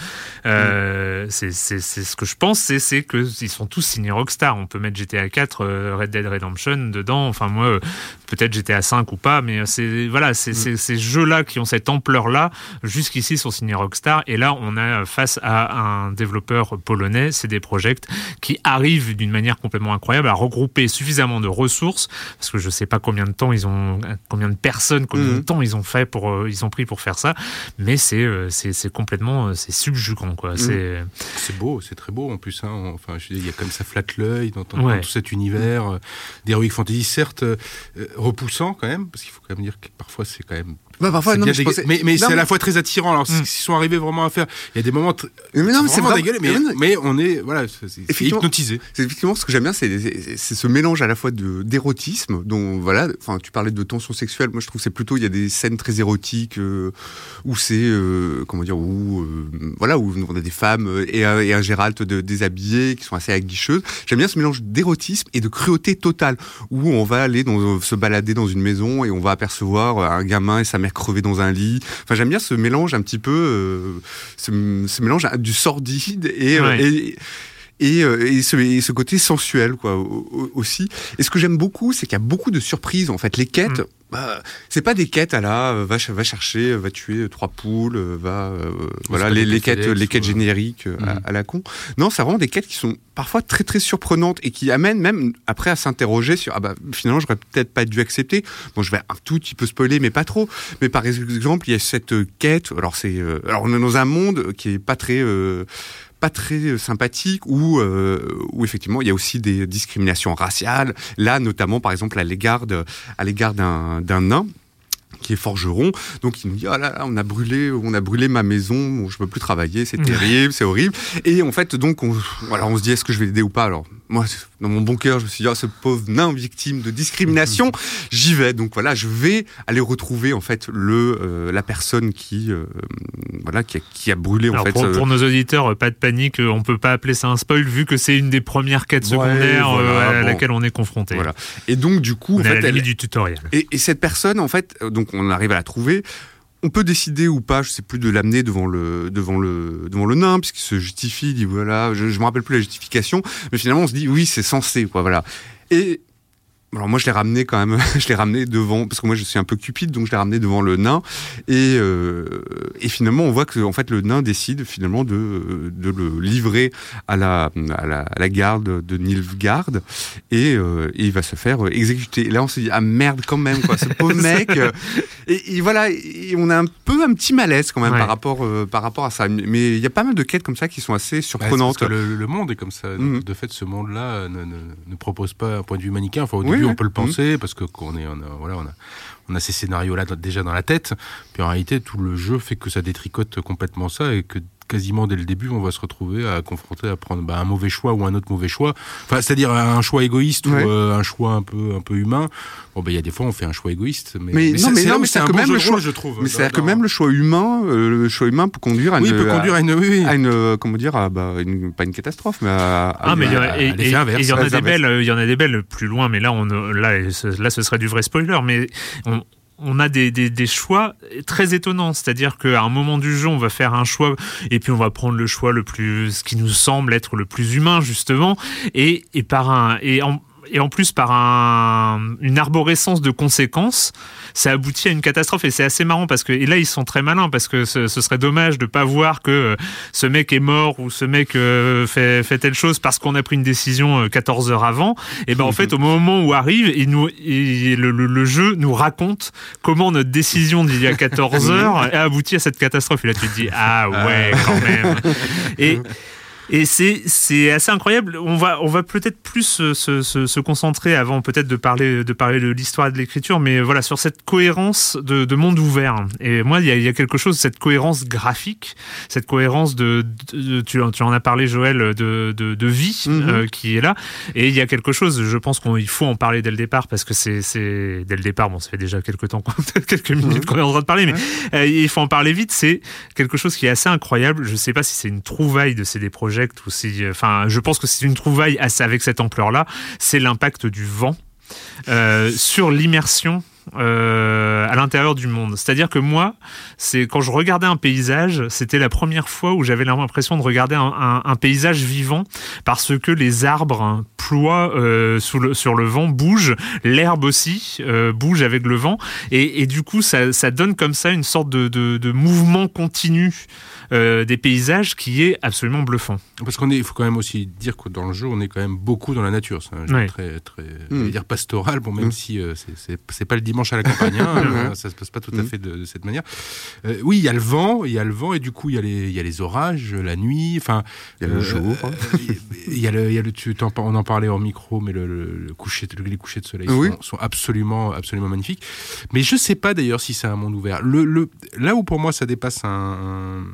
euh, c'est c'est c'est ce que je pense, c'est c'est que ils sont tous signés Rockstar. On peut mettre GTA 4, euh, Red Dead Redemption dedans. Enfin moi euh, peut-être GTA 5 ou pas, mais c'est voilà c'est c'est- ces jeux là qui ont cette ampleur là jusqu'ici sont signés Rockstar et là on a face à un développeur polonais, CD Projekt, qui arrive d'une manière complètement incroyable à regrouper suffisamment de ressources parce que je sais pas combien de temps ils ont combien de personnes combien de
Mhm.
temps ils ont fait pour euh, ils ont pris pour faire ça mais c'est euh, c'est c'est complètement euh, c'est subjugant quoi c'est
C'est beau, c'est très beau en plus. Hein. Enfin, je il y a comme ça flatte l'œil dans, dans-
Ouais.
dans tout cet univers euh, d'Heroic Fantasy, certes euh, repoussant quand même, parce qu'il faut quand même dire que parfois c'est quand même.
Bah, parfois, non, mais je
dégueu-
pensais-
mais, mais
Non,
c'est à la fois très attirant. Alors,
Mm.
s'ils sont arrivés vraiment à faire, il y a des moments. tr-
Mais non, mais c'est
vraiment dégueulé, mais,
mais
on est voilà, c'est hypnotisé.
C'est effectivement ce que j'aime bien, c'est ce mélange à la fois d'érotisme, dont voilà, enfin tu parlais de tension sexuelle, moi je trouve que c'est plutôt il y a des scènes très érotiques euh, où c'est euh, comment dire où euh, voilà où on a des femmes et, un- et un Gérald de, déshabillé qui sont assez aguicheuses. J'aime bien ce mélange d'érotisme et de cruauté totale où on va aller dans, se balader dans une maison et on va apercevoir un gamin et sa mère crevée dans un lit. Enfin j'aime bien ce mélange un petit peu euh, ce, ce mélange du sordide et, euh,
Ouais.
et et, euh, et, ce, et ce côté sensuel quoi au- au- aussi. Et ce que j'aime beaucoup, c'est qu'il y a beaucoup de surprises en fait. Les quêtes,
Mm.
Bah, c'est pas des quêtes à la euh, va, ch- va chercher, euh, va tuer euh, trois poules, va euh, voilà les,
quêtes
les quêtes
euh,
génériques à,
Mm.
à la con. Non, c'est vraiment des quêtes qui sont parfois très très surprenantes et qui amènent même après à s'interroger sur ah bah finalement j'aurais peut-être pas dû accepter. Bon, je vais un tout petit peu spoiler, mais pas trop. Mais par exemple, il y a cette quête. Alors c'est euh, alors on est dans un monde qui est pas très euh, pas très euh, sympathique où, euh, où effectivement il y a aussi des discriminations raciales. Là, notamment par exemple à l'égard d'un nain qui est forgeron, donc il nous dit ah là là on a brûlé on a brûlé ma maison, bon, je peux plus travailler, c'est terrible, c'est horrible. Et en fait donc on, voilà on se dit est-ce que je vais l'aider ou pas? Alors moi dans mon bon cœur je me suis dit ah ce pauvre nain victime de discrimination, j'y vais. Donc voilà je vais aller retrouver en fait le euh, la personne qui euh, voilà qui a, qui a brûlé en
Alors
fait.
pour,
euh,
pour nos auditeurs, pas de panique, on peut pas appeler ça un spoil vu que c'est une des premières quêtes secondaires
voilà,
à
bon.
laquelle on est confronté.
Voilà. Et donc du coup
On
en
est à
fait elle-
du tutoriel.
Et, et cette personne, en fait, donc on arrive à la trouver. On peut décider ou pas, je sais plus, de l'amener devant le devant le devant le nain, puisqu'il se justifie, dit voilà, je, je me rappelle plus la justification, mais finalement on se dit oui, c'est censé, quoi, voilà. Et alors moi je l'ai ramené quand même, je l'ai ramené devant parce que moi je suis un peu cupide donc je l'ai ramené devant le nain et euh, et finalement on voit que en fait le nain décide finalement de de le livrer à la à la, à la garde de Nilfgaard et, euh, et il va se faire exécuter. Et là on se dit ah merde quand même quoi ce pauvre mec euh, et, et voilà et on a un peu un petit malaise quand même
Ouais.
par rapport euh, par rapport à ça mais il y a pas mal de quêtes comme ça qui sont assez surprenantes.
parce que le, le monde est comme ça.
Mhm.
De fait, ce monde-là ne, ne, ne propose pas un point de vue manichéen. Enfin, au
Oui,
début, on peut le penser parce que qu'on est, on a, voilà, on a, on a ces scénarios-là déjà dans la tête. Puis en réalité, tout le jeu fait que ça détricote complètement ça et que quasiment dès le début, on va se retrouver à confronter à prendre bah, un mauvais choix ou un autre mauvais choix. Enfin, c'est-à-dire un choix égoïste
Ouais.
ou euh, un choix un peu, un peu humain. Bon, ben il y a des fois, on fait un choix égoïste, mais,
Mais non,
c'est-
mais
c'est
non, mais
c'est
c'est que
bon
même le choix-
je trouve.
Mais c'est-à-dire que même le choix humain, euh, le choix humain peut conduire à
oui,
une,
peut conduire à une, oui, oui.
à une, euh, comment dire, à, bah, une, pas une catastrophe, mais à, à-
Ah, mais il y en a-
à
et-
l'effet
et-
inverse.
et il y en a
À
des belles, il y en a des belles plus loin, mais là, on, là, ce- là, ce serait du vrai spoiler, mais on, on a des, des, choix très étonnants. C'est-à-dire qu'à un moment du jeu, on va faire un choix et puis on va prendre le choix le plus, ce qui nous semble être le plus humain, justement, et, et par un, et en, et en plus par un, une arborescence de conséquences, ça aboutit à une catastrophe. Et c'est assez marrant parce que et là ils sont très malins parce que ce, ce serait dommage de pas voir que euh, ce mec est mort ou ce mec euh, fait, fait telle chose parce qu'on a pris une décision euh, 14 heures avant. Et ben en fait au moment où arrive il nous il- le, le- le jeu nous raconte comment notre décision d'il y a 14 heures a abouti à cette catastrophe. Et là tu te dis ah ouais quand même. Et et c'est c'est assez incroyable. On va on va peut-être plus se, se, se- se concentrer avant peut-être de parler de parler de l'histoire de l'écriture, mais voilà sur cette cohérence de, de monde ouvert. Et moi il y a, il y a quelque chose cette cohérence graphique, cette cohérence de, de- tu, tu en as parlé Joël de de, de vie
Mhm.
euh, qui est là. Et il y a quelque chose, je pense qu'il faut en parler dès le départ parce que c'est c'est dès le départ. Bon ça fait déjà quelques temps qu'on- quelques minutes qu'on est en train de parler, mais euh, il faut en parler vite. C'est quelque chose qui est assez incroyable. Je sais pas si c'est une trouvaille de CD Enfin, je pense que c'est une trouvaille avec cette ampleur-là. C'est l'impact du vent euh, sur l'immersion. euh, à l'intérieur du monde. C'est-à-dire que moi, c'est quand je regardais un paysage, c'était la première fois où j'avais l'impression de regarder un, paysage vivant parce que les arbres hein, ploient euh, sur le vent, bougent, l'herbe aussi euh, bouge avec le vent, et, du coup, ça, donne comme ça une sorte de, mouvement continu euh, des paysages qui est absolument bluffant.
Parce qu'on est, il faut quand même aussi dire que dans le jeu, on est quand même beaucoup dans la nature. C'est un jeu
Ouais.
très, très,
Mm.
je vais dire pastoral. Bon, même
Mm.
si euh, c'est- pas le dimanche à la campagne, hein, euh, ça se passe pas tout à
Mm.
fait de, de cette manière. Euh, oui, il y a le vent, il y a le vent, et du coup, il y a les, il y a les orages, la nuit. Enfin,
Il y a le
euh,
jour.
Il y a le, il y a le, tu on en parlait en micro, mais le, le- le coucher, le- les couchers de soleil
Oui.
sont, sont absolument, absolument magnifiques. Mais je sais pas d'ailleurs si c'est un monde ouvert. Le, le, là où pour moi ça dépasse un, un,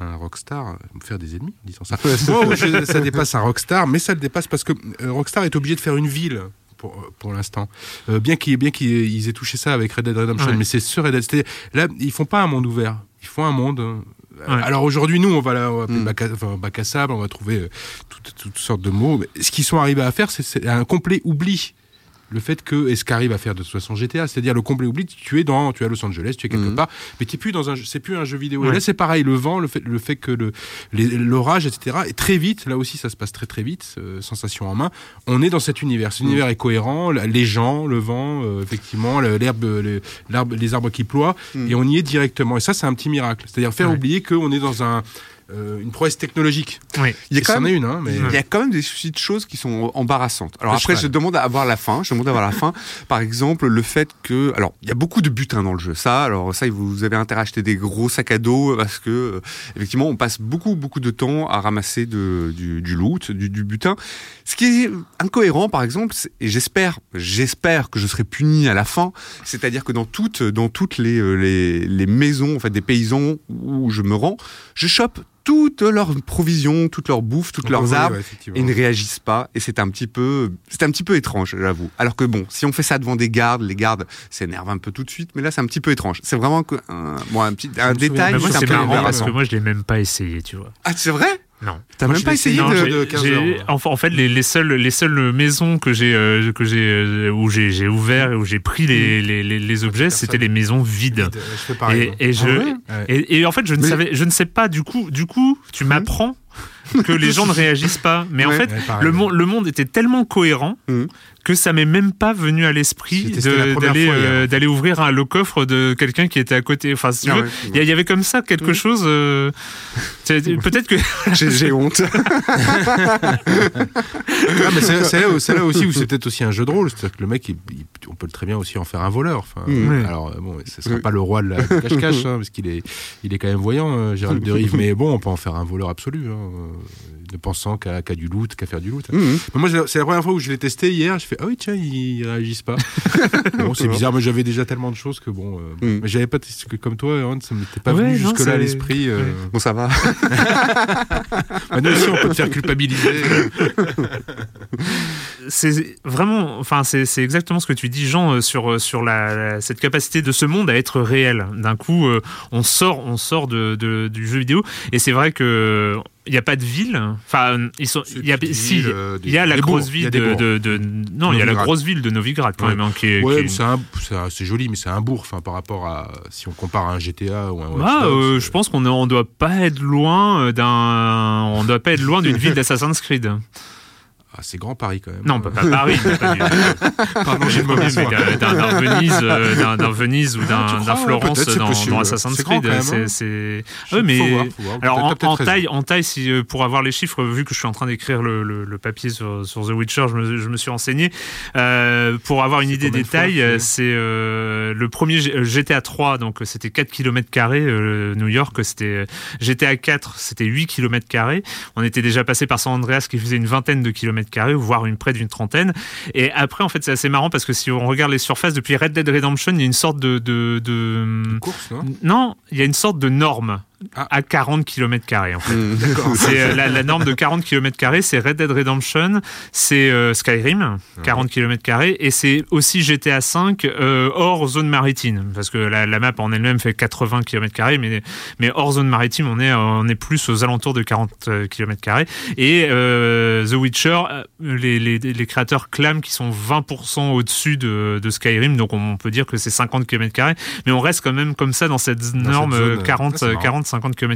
un rockstar, euh, me faire des ennemis en disant ça. Je- ça dépasse un rockstar, mais ça le dépasse parce que euh, Rockstar est obligé de faire une ville. Pour, euh, pour l'instant, Euh, bien qu'ils bien qu'ils ils aient touché ça avec Red Dead Redemption,
Ouais.
mais c'est sur Red Dead. Là, ils font pas un monde ouvert, ils font un monde. euh,
Ouais.
Alors aujourd'hui, nous, on va, là, on va
Mm.
bac, à, enfin, bac à sable, on va trouver euh, toutes, toutes sortes de mots. Mais ce qu'ils sont arrivés à faire, c'est- c'est un complet oubli. Le fait que, et ce qu'arrive à faire de toute façon GTA, c'est-à-dire le complet oubli, tu es dans, tu es à Los Angeles, tu es quelque
Mhm.
part, mais tu plus dans un, jeu- c'est plus un jeu vidéo. Et là, c'est pareil, le vent, le fait, le fait que le, l'orage, etc. Et très vite, là aussi, ça se passe très très vite, euh, sensation en main. On est dans cet univers. Cet
Mhm.
univers est cohérent, les gens, le vent, euh, effectivement, l'herbe, le- les arbres qui ploient,
Mhm.
et on y est directement. Et ça, c'est un petit miracle. C'est-à-dire faire
Ouais.
oublier qu'on est dans un, euh, une prouesse technologique.
Oui.
Il y a quand même
est une, hein, mais.
Il y a quand même des petites choses qui sont embarrassantes. Alors
Le
après,
cheval.
je demande à avoir la fin. Je demande à avoir la fin. Par exemple, le fait que, alors, il y a beaucoup de butin dans le jeu. Ça, alors ça, vous avez intérêt à acheter des gros sacs à dos parce que, euh, effectivement, on passe beaucoup, beaucoup de temps à ramasser de, du, du loot, du, du butin. Ce qui est incohérent, par exemple, et j'espère, j'espère que je serai puni à la fin. C'est-à-dire que dans toutes, dans toutes les, euh, les, les maisons, en fait, des paysans où je me rends, je chope toutes leurs provisions, toutes leurs bouffes, toutes leurs
voler,
arbres et ils ne réagissent pas. Et c'est un petit peu c'est un petit peu étrange j'avoue. Alors que bon si on fait ça devant des gardes les gardes s'énervent un peu tout de suite mais là c'est un petit peu étrange. C'est vraiment que- un, bon, un petit un détail
Mais moi,
c'est un peu
marrant parce que moi, je l'ai même pas essayé, tu vois.
ah c'est vrai?
Non.
t'as même pas essayé
Non,
de,
de 15
j'ai-
heures, moi.
enfin, en fait, les, les seules, les seules maisons que j'ai, euh, que j'ai, euh, où j'ai, j'ai ouvert et où j'ai pris les, les, les, les objets, c'était les maisons vides.
Je fais pareil.
Et, et je,
Ouais.
et, et en fait, je ne
Mais-
savais, je ne sais pas. Du coup, du coup, tu m'apprends que les gens ne réagissent pas. Mais en fait,
Ouais,
le, monde le monde était tellement cohérent
Mhm.
Que ça m'est même pas venu à l'esprit d'aller euh, d'aller ouvrir un- le coffre de quelqu'un qui était à côté. Enfin, si
Ah ouais.
il y, avait comme ça quelque
Mhm.
chose. euh, Peut-être que
J'ai honte.
Ah, c'est là, aussi où c'est peut-être aussi un jeu de rôle. C'est-à-dire que le mec, il- il- on peut très bien aussi en faire un voleur. Enfin,
Mm.
Alors, euh, bon, ce sera
Oui.
pas le roi de la cache-cache, hein, parce qu'il est, il est quand même voyant, euh, Gérald de Rive. Mais bon, on peut en faire un voleur absolu, hein, ne pensant qu'à du loot, qu'à faire du loot. Mais moi, c'est la- c'est la première fois où je l'ai testé hier. Je fais ah oui tiens, ils réagissent pas. bon, c'est bizarre, mais j'avais déjà tellement de choses que bon. euh,
Mm.
Mais j'avais pas testé que comme toi, Aaron, ça m'était pas
Ouais,
venu jusque là à l'esprit. euh.
Ouais.
Bon, ça va.
Maintenant aussi, on peut te faire culpabiliser.
c'est vraiment, enfin, c'est c'est exactement ce que tu dis, Jean, euh, sur, euh, sur la, la- cette capacité de ce monde à être réel. D'un coup, euh, on sort, on sort de, de- du jeu vidéo, et c'est vrai que il n'y a pas de ville. Enfin, ils sont, il y a,
Petites
si,
villes, euh,
il y a la grosse ville de, non, il y a la
Novigrad.
grosse ville de Novigrad quand
Ouais.
même, hein, qui est,
Ouais,
qui est
mais c'est joli, mais c'est un bourg, enfin, par rapport à si on compare à un GTA ou un Watch
Ah,
Dogs,
euh,
euh,
je pense qu'on ne doit pas être loin euh, d'un, on doit pas être loin d'une ville d'Assassin's Creed.
Ah, c'est grand Paris quand même.
Non, pas, pas Paris, mais pas du-
Pardon, j'ai le
Oui,
mauvais
mais
soin.
d'un- Venise, euh, d'un Venise ou
Ah,
d'un Florence dans, dans Assassin's Creed. C'est mais
faut voir, faut voir.
alors en, taille, en taille, si euh, pour avoir les chiffres, vu que je suis en train d'écrire le, le- le papier sur, sur The Witcher, je me, je me suis renseigné Euh, pour avoir une idée des tailles. euh, C'est euh, le premier euh, GTA 3, donc euh, c'était 4 km carrés. euh, New York, c'était euh, GTA 4, c'était 8 km carrés. On était déjà passé par San Andreas qui faisait une vingtaine de kilomètres carrés, voire une près d'une trentaine. Et après, en fait, c'est assez marrant parce que si on regarde les surfaces depuis Red Dead Redemption, il y a une sorte de, de, de-
Course, non?
Non, il y a une sorte de norme. À 40 km carrés. En fait. C'est euh, la, la norme de 40 km carrés, c'est Red Dead Redemption, c'est euh, Skyrim, 40 km carrés, et c'est aussi GTA 5 euh, hors zone maritime, parce que la, la map en elle-même fait 80 km carrés, mais mais hors zone maritime, on est on est plus aux alentours de 40 km carrés. Et euh, The Witcher, les, les, les créateurs clament qu'ils sont 20% au-dessus de, de Skyrim, donc on peut dire que c'est 50 km carrés, mais on reste quand même comme ça dans cette norme
zone,
euh,
euh,
40
ah, c'est marrant.
40 50 km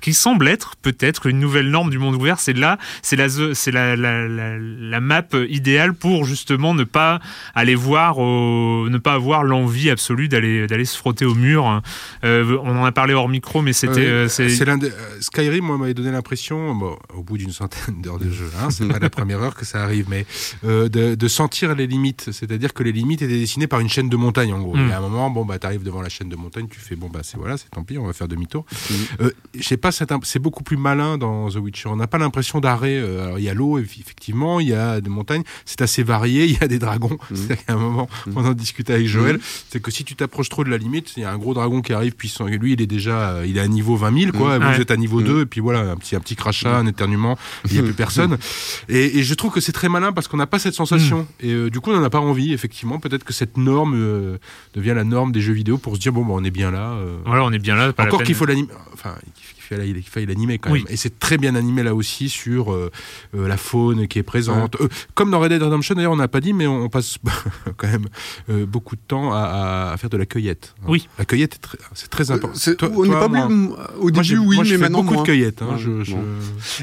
qui semble être peut-être une nouvelle norme du monde ouvert. C'est là, c'est la, c'est la, la, la, la map idéale pour justement ne pas aller voir, au- ne pas avoir l'envie absolue d'aller d'aller se frotter au mur. Euh, on en a parlé hors micro, mais c'était euh, c'est
euh, Skyrim, moi, m'avait donné l'impression, bon, au bout d'une centaine d'heures de jeu, hein, c'est pas la première heure que ça arrive, mais euh, de, de sentir les limites. C'est-à-dire que les limites étaient dessinées par une chaîne de montagne, en gros.
Mm.
Et à un moment, bon, bah, t'arrives devant la chaîne de montagne, tu fais, bon, bah, c'est voilà, c'est tant pis, on va faire demi-tour.
Mm.
Euh, je sais pas, c'est c'est beaucoup plus malin dans The Witcher. On n'a pas l'impression d'arrêt. euh, alors, il y a l'eau, eff- effectivement, il y a des montagnes, c'est assez varié, il y a des dragons.
Mm.
C'est-à-dire qu'à un moment,
Mm.
on en discutait avec Joël, c'est que si tu t'approches trop de la limite, il y a un gros dragon qui arrive puissant. Et lui, il est déjà, euh, il est à niveau 20 000, quoi.
Mm.
Vous
Ouais.
êtes à niveau
Mm.
2, et puis voilà, un petit, un petit crachat, un éternuement, il n'y a plus personne. Et, et je trouve que c'est très malin parce qu'on n'a pas cette sensation. Et euh, du coup, on n'en a pas envie, effectivement. Peut-être que cette norme euh, devient la norme des jeux vidéo pour se dire, bon, bah, on est bien là. euh.
voilà, on est bien là. Pas
Encore qu'il faut l'animer, enfin, qu'il faille, l'animer quand
Oui.
même. Et c'est très bien animé là aussi sur euh, euh, la faune qui est présente. Euh, comme dans Red Dead Redemption, d'ailleurs, on n'a pas dit, mais on, on passe quand même euh, beaucoup de temps à, faire de la cueillette. hein.
Oui.
La cueillette, très- c'est très important. Toi-
on n'est pas
moi-
Au
moi,
début,
j'ai-
oui,
moi, je
mais
fais
maintenant
beaucoup
moins.
de cueillettes. hein.
Ouais,
je, je-
bon.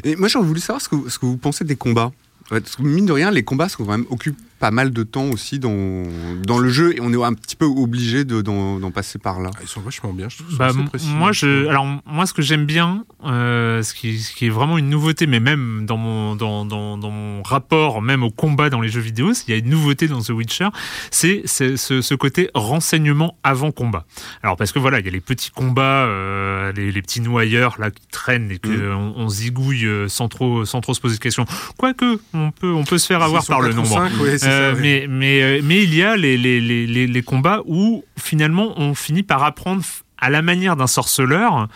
Et moi, j'aurais voulu savoir ce que, ce que vous pensez des combats. Parce que mine de rien, les combats sont quand même, occupent pas mal de temps aussi dans, dans le jeu et on est un petit peu obligé de- d'en passer par là.
Ah, Ils sont vachement bien, je trouve. ça
Bah,
précis.
moi, je, alors moi, ce que j'aime bien, euh, ce, qui, ce qui est vraiment une nouveauté, mais même dans mon, dans, dans, dans mon rapport, même au combat dans les jeux vidéo, il y a une nouveauté dans The Witcher, c'est c'est ce, ce côté renseignement avant combat. Alors parce que voilà, il y a les petits combats, euh, les, les petits noyeurs là qui traînent et que
Mm.
on, zigouille euh, sans trop, sans trop se poser de questions. Quoique, on peut, on peut se faire avoir par le nombre.
ouais, ça, ouais.
mais, mais, euh, mais il y a les, les, les, les, les combats où finalement on finit par apprendre à la manière d'un sorceleur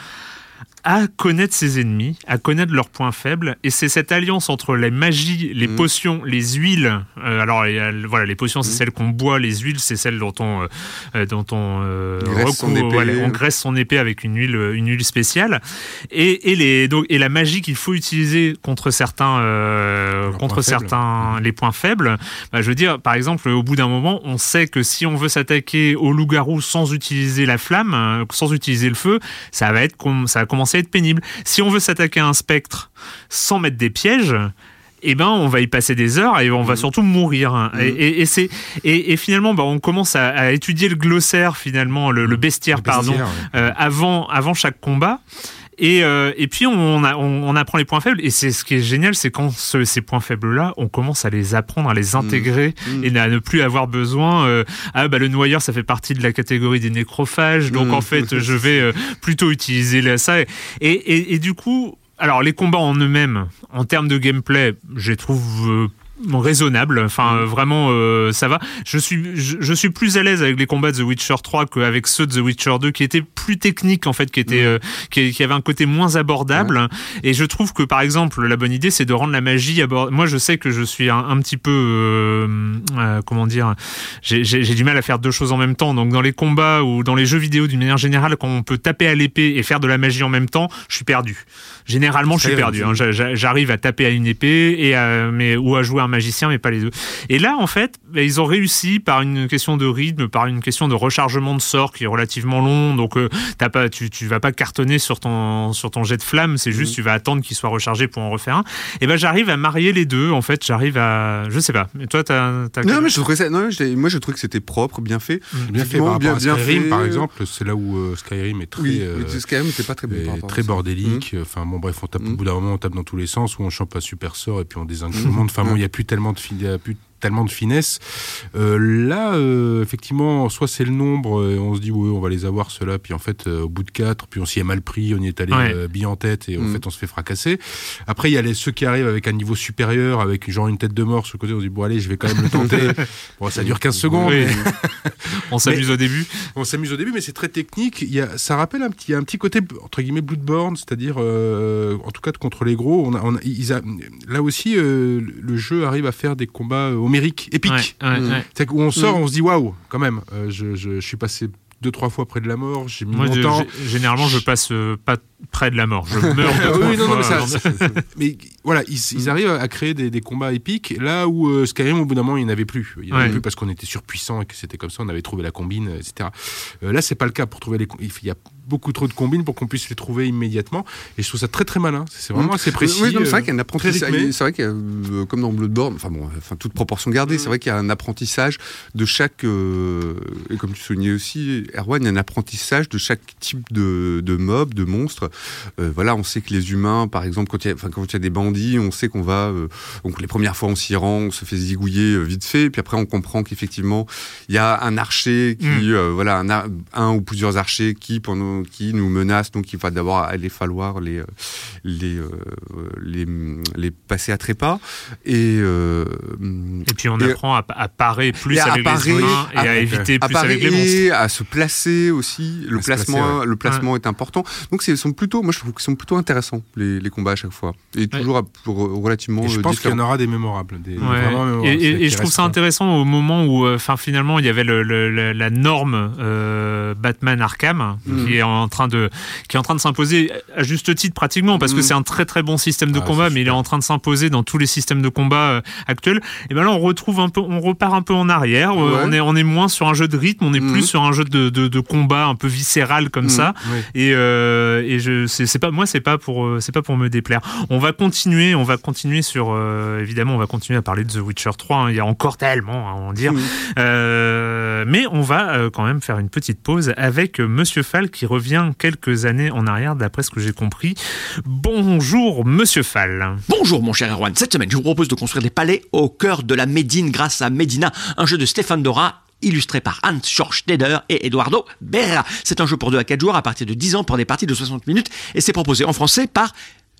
à connaître ses ennemis, à connaître leurs points faibles, et c'est cette alliance entre les magies, les
Mhm.
potions, les huiles. euh, alors voilà, les potions c'est
Mhm.
celles qu'on boit, les huiles c'est celles dont on, euh, euh, dont on euh, voilà, on graisse son épée avec une huile, une huile spéciale, et, et les donc et la magie qu'il faut utiliser contre certains, euh, contre certains les points faibles. Bah, je veux dire, par exemple, au bout d'un moment, on sait que si on veut s'attaquer au loup-garou sans utiliser la flamme, sans utiliser le feu, ça va être ça va commencer être pénible. Si on veut s'attaquer à un spectre sans mettre des pièges, eh ben, on va y passer des heures et on va
Mhm.
surtout mourir. hein.
Mhm.
Et, et- et c'est et, et finalement, bah, on commence à, à étudier le glossaire finalement, le, le bestiaire,
Le
pardon,
ouais.
euh, avant avant chaque combat. Et, euh, et puis on, a- on, on apprend les points faibles et c'est ce qui est génial c'est quand ce- ces points faibles là on commence à les apprendre à les intégrer
Mmh.
et à ne plus avoir besoin euh, ah bah le noyeur ça fait partie de la catégorie des nécrophages donc
Mmh.
en fait je vais euh, plutôt utiliser ça et, et, et du coup alors les combats en eux-mêmes en termes de gameplay je les trouve raisonnable. Enfin euh, vraiment euh, ça va. Je suis je, je suis plus à l'aise avec les combats de The Witcher 3 qu'avec ceux de The Witcher 2 qui étaient plus techniques en fait qui étaient euh, qui, qui avaient un côté moins abordable. Et je trouve que par exemple la bonne idée c'est de rendre la magie abordable moi je sais que je suis un, un petit peu euh, comment dire j'ai du mal à faire deux choses en même temps. Donc dans les combats ou dans les jeux vidéo d'une manière générale quand on peut taper à l'épée et faire de la magie en même temps je suis perdu. Généralement je suis perdu hein. J'a- j'a- j'arrive à taper à une épée et à, mais ou à jouer un magicien mais pas les deux et là en fait bah, ils ont réussi par une question de rythme par une question de rechargement de sort qui est relativement long donc euh, t'as pas tu, tu vas pas cartonner sur ton sur ton jet de flamme c'est juste tu vas attendre qu'il soit rechargé pour en refaire un et ben j'arrive à marier les deux en fait j'arrive à je sais pas mais toi t'as t'as
Non, mais je trouvais ça. Non, moi, je trouvais que c'était propre, bien fait.
Bien fait par
bien-
à
bien
Skyrim,
fait.
par exemple. C'est là où euh, Skyrim est très,
Oui,
euh,
mais Skyrim n'était pas très bon. par
très bordélique. Enfin bon, bref, on tape au
Mm.
bout d'un moment, on tape dans tous les sens, où on chope un super sort et puis on désingue tout le monde. Enfin bon, il n'y a plus tellement de, fi- il y a plus tellement de finesse. Euh, là, euh, effectivement, soit c'est le nombre, et on se dit, ouais, on va les avoir, ceux-là, puis en fait, euh, au bout de quatre, puis on s'y est mal pris, on y est allé
Ouais.
euh, bille en tête, et en
Mm.
fait, on se fait fracasser. Après, il y a les, ceux qui arrivent avec un niveau supérieur, avec genre une tête de mort sur le côté, on se dit, bon, allez, je vais quand même le tenter. bon, ça dure 15 secondes.
Oui.
mais-
on s'amuse au début
on s'amuse au début, mais c'est très technique. Il y a, ça rappelle un petit, il y a un petit côté entre guillemets Bloodborne, c'est-à-dire, euh, en tout cas de contre les gros. On a, on a- ils a- là aussi, euh, le jeu arrive à faire des combats euh, homériques, épiques.
Ouais, ouais,
Mm.
ouais.
C'est-à-dire où on sort,
Mm.
on se dit waouh, quand même. euh, je, je, je suis passé deux trois fois près de la mort. J'ai mis
moi je-
longtemps.
g- généralement je passe euh, pas près de la mort je meurs deux,
Ah oui, non, non, mais ça-
de-
voilà, ils, ils arrivent à créer des, des combats épiques là où euh, Skyrim, au bout d'un moment, il n'y en avait plus. Il n'y en avait plus parce qu'on était surpuissant et que c'était comme ça, on avait trouvé la combine, etc. Euh, là, c'est pas le cas. Pour trouver les, il y a beaucoup trop de combines pour qu'on puisse les trouver immédiatement. Et je trouve ça très très malin. C'est vraiment assez précis.
Oui, c'est
euh,
vrai qu'il y a un apprentissage. C'est vrai qu'il y a, euh, comme dans Bloodborne, enfin bon, enfin toute proportion gardée,
Mm.
c'est vrai qu'il y a un apprentissage de chaque, euh, et comme tu soulignais aussi, Erwan, il y a un apprentissage de chaque type de, de mob, de monstre. Euh, voilà, on sait que les humains, par exemple, quand il y a, enfin, quand il y a des bandits, on sait qu'on va, euh, donc les premières fois on s'y rend, on se fait zigouiller euh, vite fait, puis après on comprend qu'effectivement il y a un archer qui,
Mm.
euh, voilà, un, un ou plusieurs archers qui pendant, qui nous menacent, donc il va d'abord aller falloir les, euh, les, euh, les, les passer à trépas et euh,
et puis on
Et-
apprend à, à parer plus
et à
avec
parer,
les humains et
à-
à éviter plus avec les monstres
à se placer aussi. Le placement,
placer,
le placement est important. Donc, c'est- ils sont plutôt, moi, je trouve qu'ils sont plutôt intéressants les, les combats à chaque fois, et toujours à- pour, relativement.
Et je pense qu'il y en aura des mémorables. Des,
Ouais.
vraiment mémorables,
Et, je trouve ça intéressant au moment où, euh, enfin, finalement, il y avait le, la norme euh, Batman Arkham
Mhm.
qui est en train de, qui est en train de s'imposer à juste titre pratiquement parce que
Mhm.
c'est un très très bon système de
Ah,
combat, mais il est en train de s'imposer dans tous les systèmes de combat euh, actuels. Et ben là, on retrouve un peu, on repart un peu en arrière. Euh,
Ouais.
On est, on est moins sur un jeu de rythme, on est
Mhm.
plus sur un jeu de, de, de combat un peu viscéral comme
Mhm.
ça.
Oui.
Et, euh, et je c'est pas moi c'est pas pour c'est pas pour me déplaire. On va continuer, on va continuer sur euh, évidemment on va continuer à parler de The Witcher 3. hein. Il y a encore tellement à en dire. Euh, mais on va quand même faire une petite pause avec Monsieur Fall qui revient quelques années en arrière d'après ce que j'ai compris. Bonjour Monsieur Fall.
Bonjour mon cher Erwan, cette semaine je vous propose de construire des palais au cœur de la Médine grâce à Medina, un jeu de Stéphane Dora illustré par Hans Schorsteder et Eduardo Berra. C'est un jeu pour 2 à 4 joueurs à partir de 10 ans pour des parties de 60 minutes et c'est proposé en français par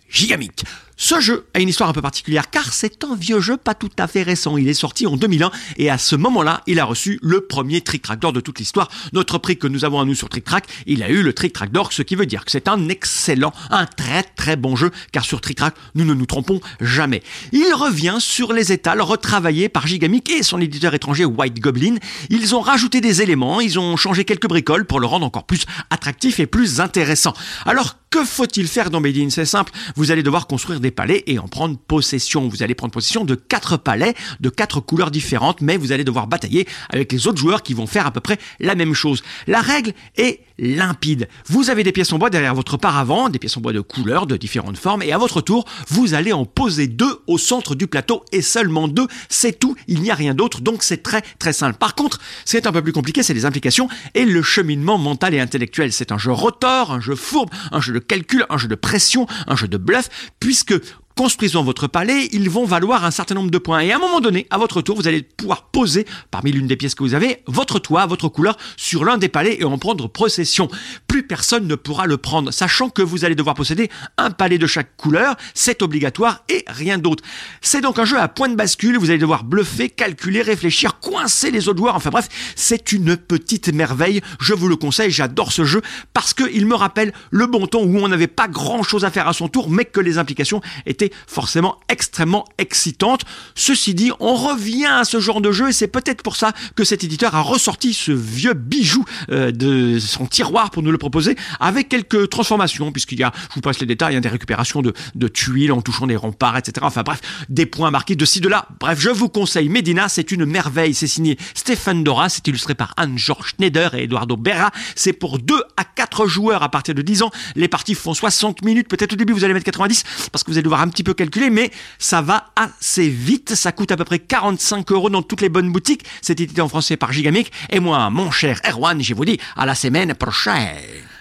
Gigamic. Ce jeu a une histoire un peu particulière car c'est un vieux jeu pas tout à fait récent. Il est sorti en 2001 et à ce moment-là, il a reçu le premier Trick Track d'or de toute l'histoire. Notre prix que nous avons à nous sur Trick Track, il a eu le Trick Track d'or, ce qui veut dire que c'est un excellent, un très très bon jeu car sur Trick Track, nous ne nous trompons jamais. Il revient sur les étals retravaillés par Gigamic et son éditeur étranger White Goblin. Ils ont rajouté des éléments, ils ont changé quelques bricoles pour le rendre encore plus attractif et plus intéressant. Alors que faut-il faire dans Medine C'est simple, vous allez devoir construire des palais et en prendre possession. Vous allez prendre possession de quatre palais de quatre couleurs différentes, mais vous allez devoir batailler avec les autres joueurs qui vont faire à peu près la même chose. La règle est limpide. Vous avez des pièces en bois derrière votre paravent, des pièces en bois de couleurs, de différentes formes, et à votre tour, vous allez en poser deux au centre du plateau, et seulement deux, c'est tout, il n'y a rien d'autre, donc c'est très très simple. Par contre, ce qui est un peu plus compliqué, c'est les implications et le cheminement mental et intellectuel. C'est un jeu rotor, un jeu fourbe, un jeu de calcul, un jeu de pression, un jeu de bluff, puisque construisant votre palais, ils vont valoir un certain nombre de points. Et à un moment donné, à votre tour, vous allez pouvoir poser, parmi l'une des pièces que vous avez, votre toit, votre couleur, sur l'un des palais et en prendre possession. Plus personne ne pourra le prendre, sachant que vous allez devoir posséder un palais de chaque couleur, c'est obligatoire et rien d'autre. C'est donc un jeu à point de bascule, vous allez devoir bluffer, calculer, réfléchir, coincer les autres joueurs, enfin bref, c'est une petite merveille, je vous le conseille, j'adore ce jeu, parce qu'il me rappelle le bon temps où on n'avait pas grand chose à faire à son tour, mais que les implications étaient forcément extrêmement excitante. Ceci dit, on revient à ce genre de jeu et c'est peut-être pour ça que cet éditeur a ressorti ce vieux bijou euh, de son tiroir pour nous le proposer avec quelques transformations puisqu'il y a, je vous passe les détails, il y a des récupérations de, tuiles en touchant des remparts, etc. Enfin bref, des points marqués de ci, de là. Bref, je vous conseille Medina, c'est une merveille. C'est signé Stéphane Dora, c'est illustré par Anne-Georges Schneider et Eduardo Berra. C'est pour 2 à 4 joueurs à partir de 10 ans. Les parties font 60 minutes, peut-être au début vous allez mettre 90 parce que vous allez devoir petit peu calculer, mais ça va assez vite. Ça coûte à peu près 45 euros dans toutes les bonnes boutiques. C'est édité en français par Gigamic. Et moi, mon cher Erwan, je vous dis à la semaine prochaine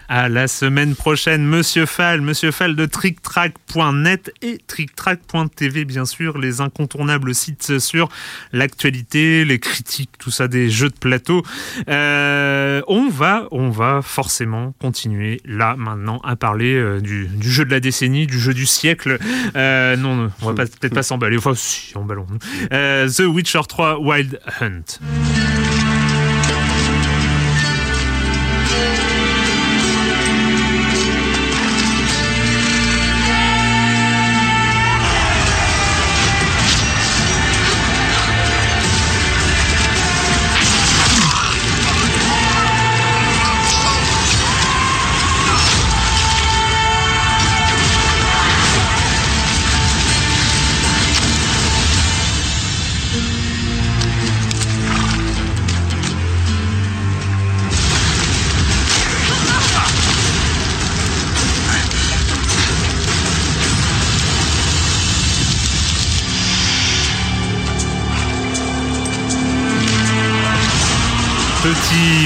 à la semaine prochaine, Monsieur Fall, Monsieur Fall de TrickTrack.net et TrickTrack.tv, bien sûr, les incontournables sites sur l'actualité, les critiques, tout ça des jeux de plateau. Euh, on va, on va forcément continuer là maintenant à parler euh, du, jeu de la décennie, du jeu du siècle. Euh, non, on va peut-être pas s'emballer. Enfin, si, emballons. The Witcher 3 Wild Hunt.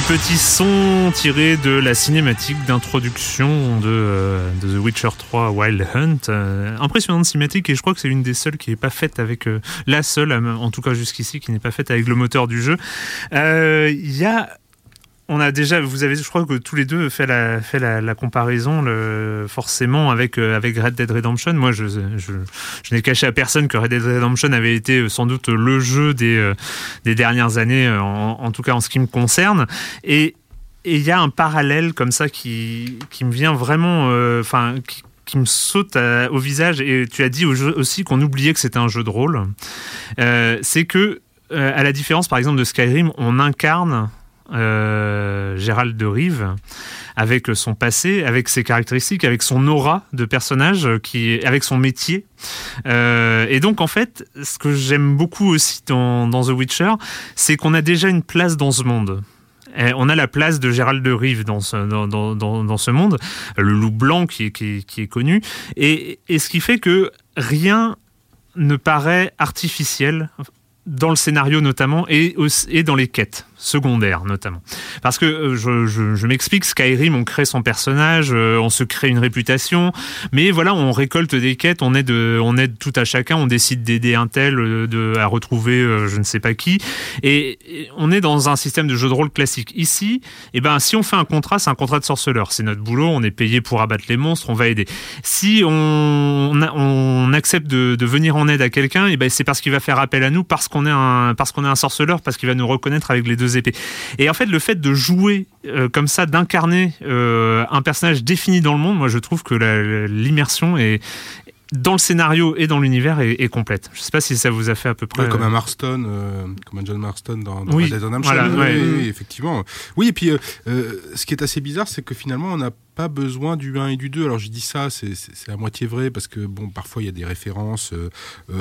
Petit son tiré de la cinématique d'introduction de, euh, The Witcher 3 Wild Hunt. Euh, impressionnante cinématique et je crois que c'est une des seules qui n'est pas faite avec euh, la seule, en tout cas jusqu'ici, qui n'est pas faite avec le moteur du jeu. Il y a on a déjà, vous avez, je crois que tous les deux fait la, fait la, comparaison forcément avec, euh, avec Red Dead Redemption. Moi, je, n'ai caché à personne que Red Dead Redemption avait été euh, sans doute le jeu des, euh, dernières années, en, tout cas en ce qui me concerne. Et il y a un parallèle comme ça qui, me vient vraiment, enfin, qui, me saute au visage. Et tu as dit aussi qu'on oubliait que c'était un jeu de rôle. c'est que, à la différence par exemple de Skyrim, on incarne euh, Gérald de Rive, avec son passé, avec ses caractéristiques, avec son aura de personnage, qui, avec son métier. Euh, et donc, en fait, ce que j'aime beaucoup aussi dans, The Witcher, c'est qu'on a déjà une place dans ce monde. on a la place de Gérald de Rive dans ce, monde, le loup blanc qui, est connu, et, ce qui fait que rien ne paraît artificiel dans le scénario notamment et dans les quêtes secondaire notamment. Parce que euh, je, m'explique, Skyrim, on crée son personnage, euh, on se crée une réputation, mais voilà, on récolte des quêtes, on aide, on aide tout à chacun, on décide d'aider un tel euh, de, à retrouver je ne sais pas qui, et, on est dans un système de jeu de rôle classique. Ici, eh ben, si on fait un contrat, c'est un contrat de sorceleur, c'est notre boulot, on est payé pour abattre les monstres, on va aider. Si on, accepte de, de, venir en aide à quelqu'un, eh ben, c'est parce qu'il va faire appel à nous, parce qu'on est un, parce qu'on est un sorceleur, parce qu'il va nous reconnaître avec les deux et en fait, le fait de jouer euh, comme ça, d'incarner euh, un personnage défini dans le monde, moi je trouve que l'immersion est, dans le scénario et dans l'univers est, complète. Je ne sais pas si ça vous a fait à peu près.
comme un Marston, euh, comme un John Marston dans, dans oui, Red Dead Redemption. oui, effectivement. Oui, et puis ce qui est assez bizarre, c'est que finalement on a pas besoin du 1 et du 2. Alors je dis ça, c'est à moitié vrai parce que bon, parfois il y a des références euh,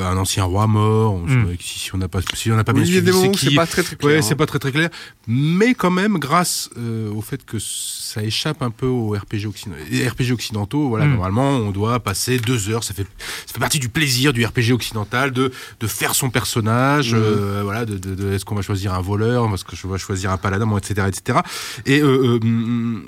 à un ancien roi mort.
Mm.
Si, si on n'a pas, si on n'a pas
Oui,
bien suivi, c'est
c'est
qui
pas très très clair.
Ouais,
hein.
c'est pas très très clair. Mais quand même, grâce euh, au fait que ça échappe un peu aux RPG, occiden- et RPG occidentaux, voilà,
Mm.
normalement, on doit passer deux heures. Ça fait, ça fait partie du plaisir du RPG occidental de, de faire son personnage.
Mm.
euh, voilà, de, de- de- est-ce qu'on va choisir un voleur, est-ce je vais choisir un paladin, etc., etc. Et euh, euh,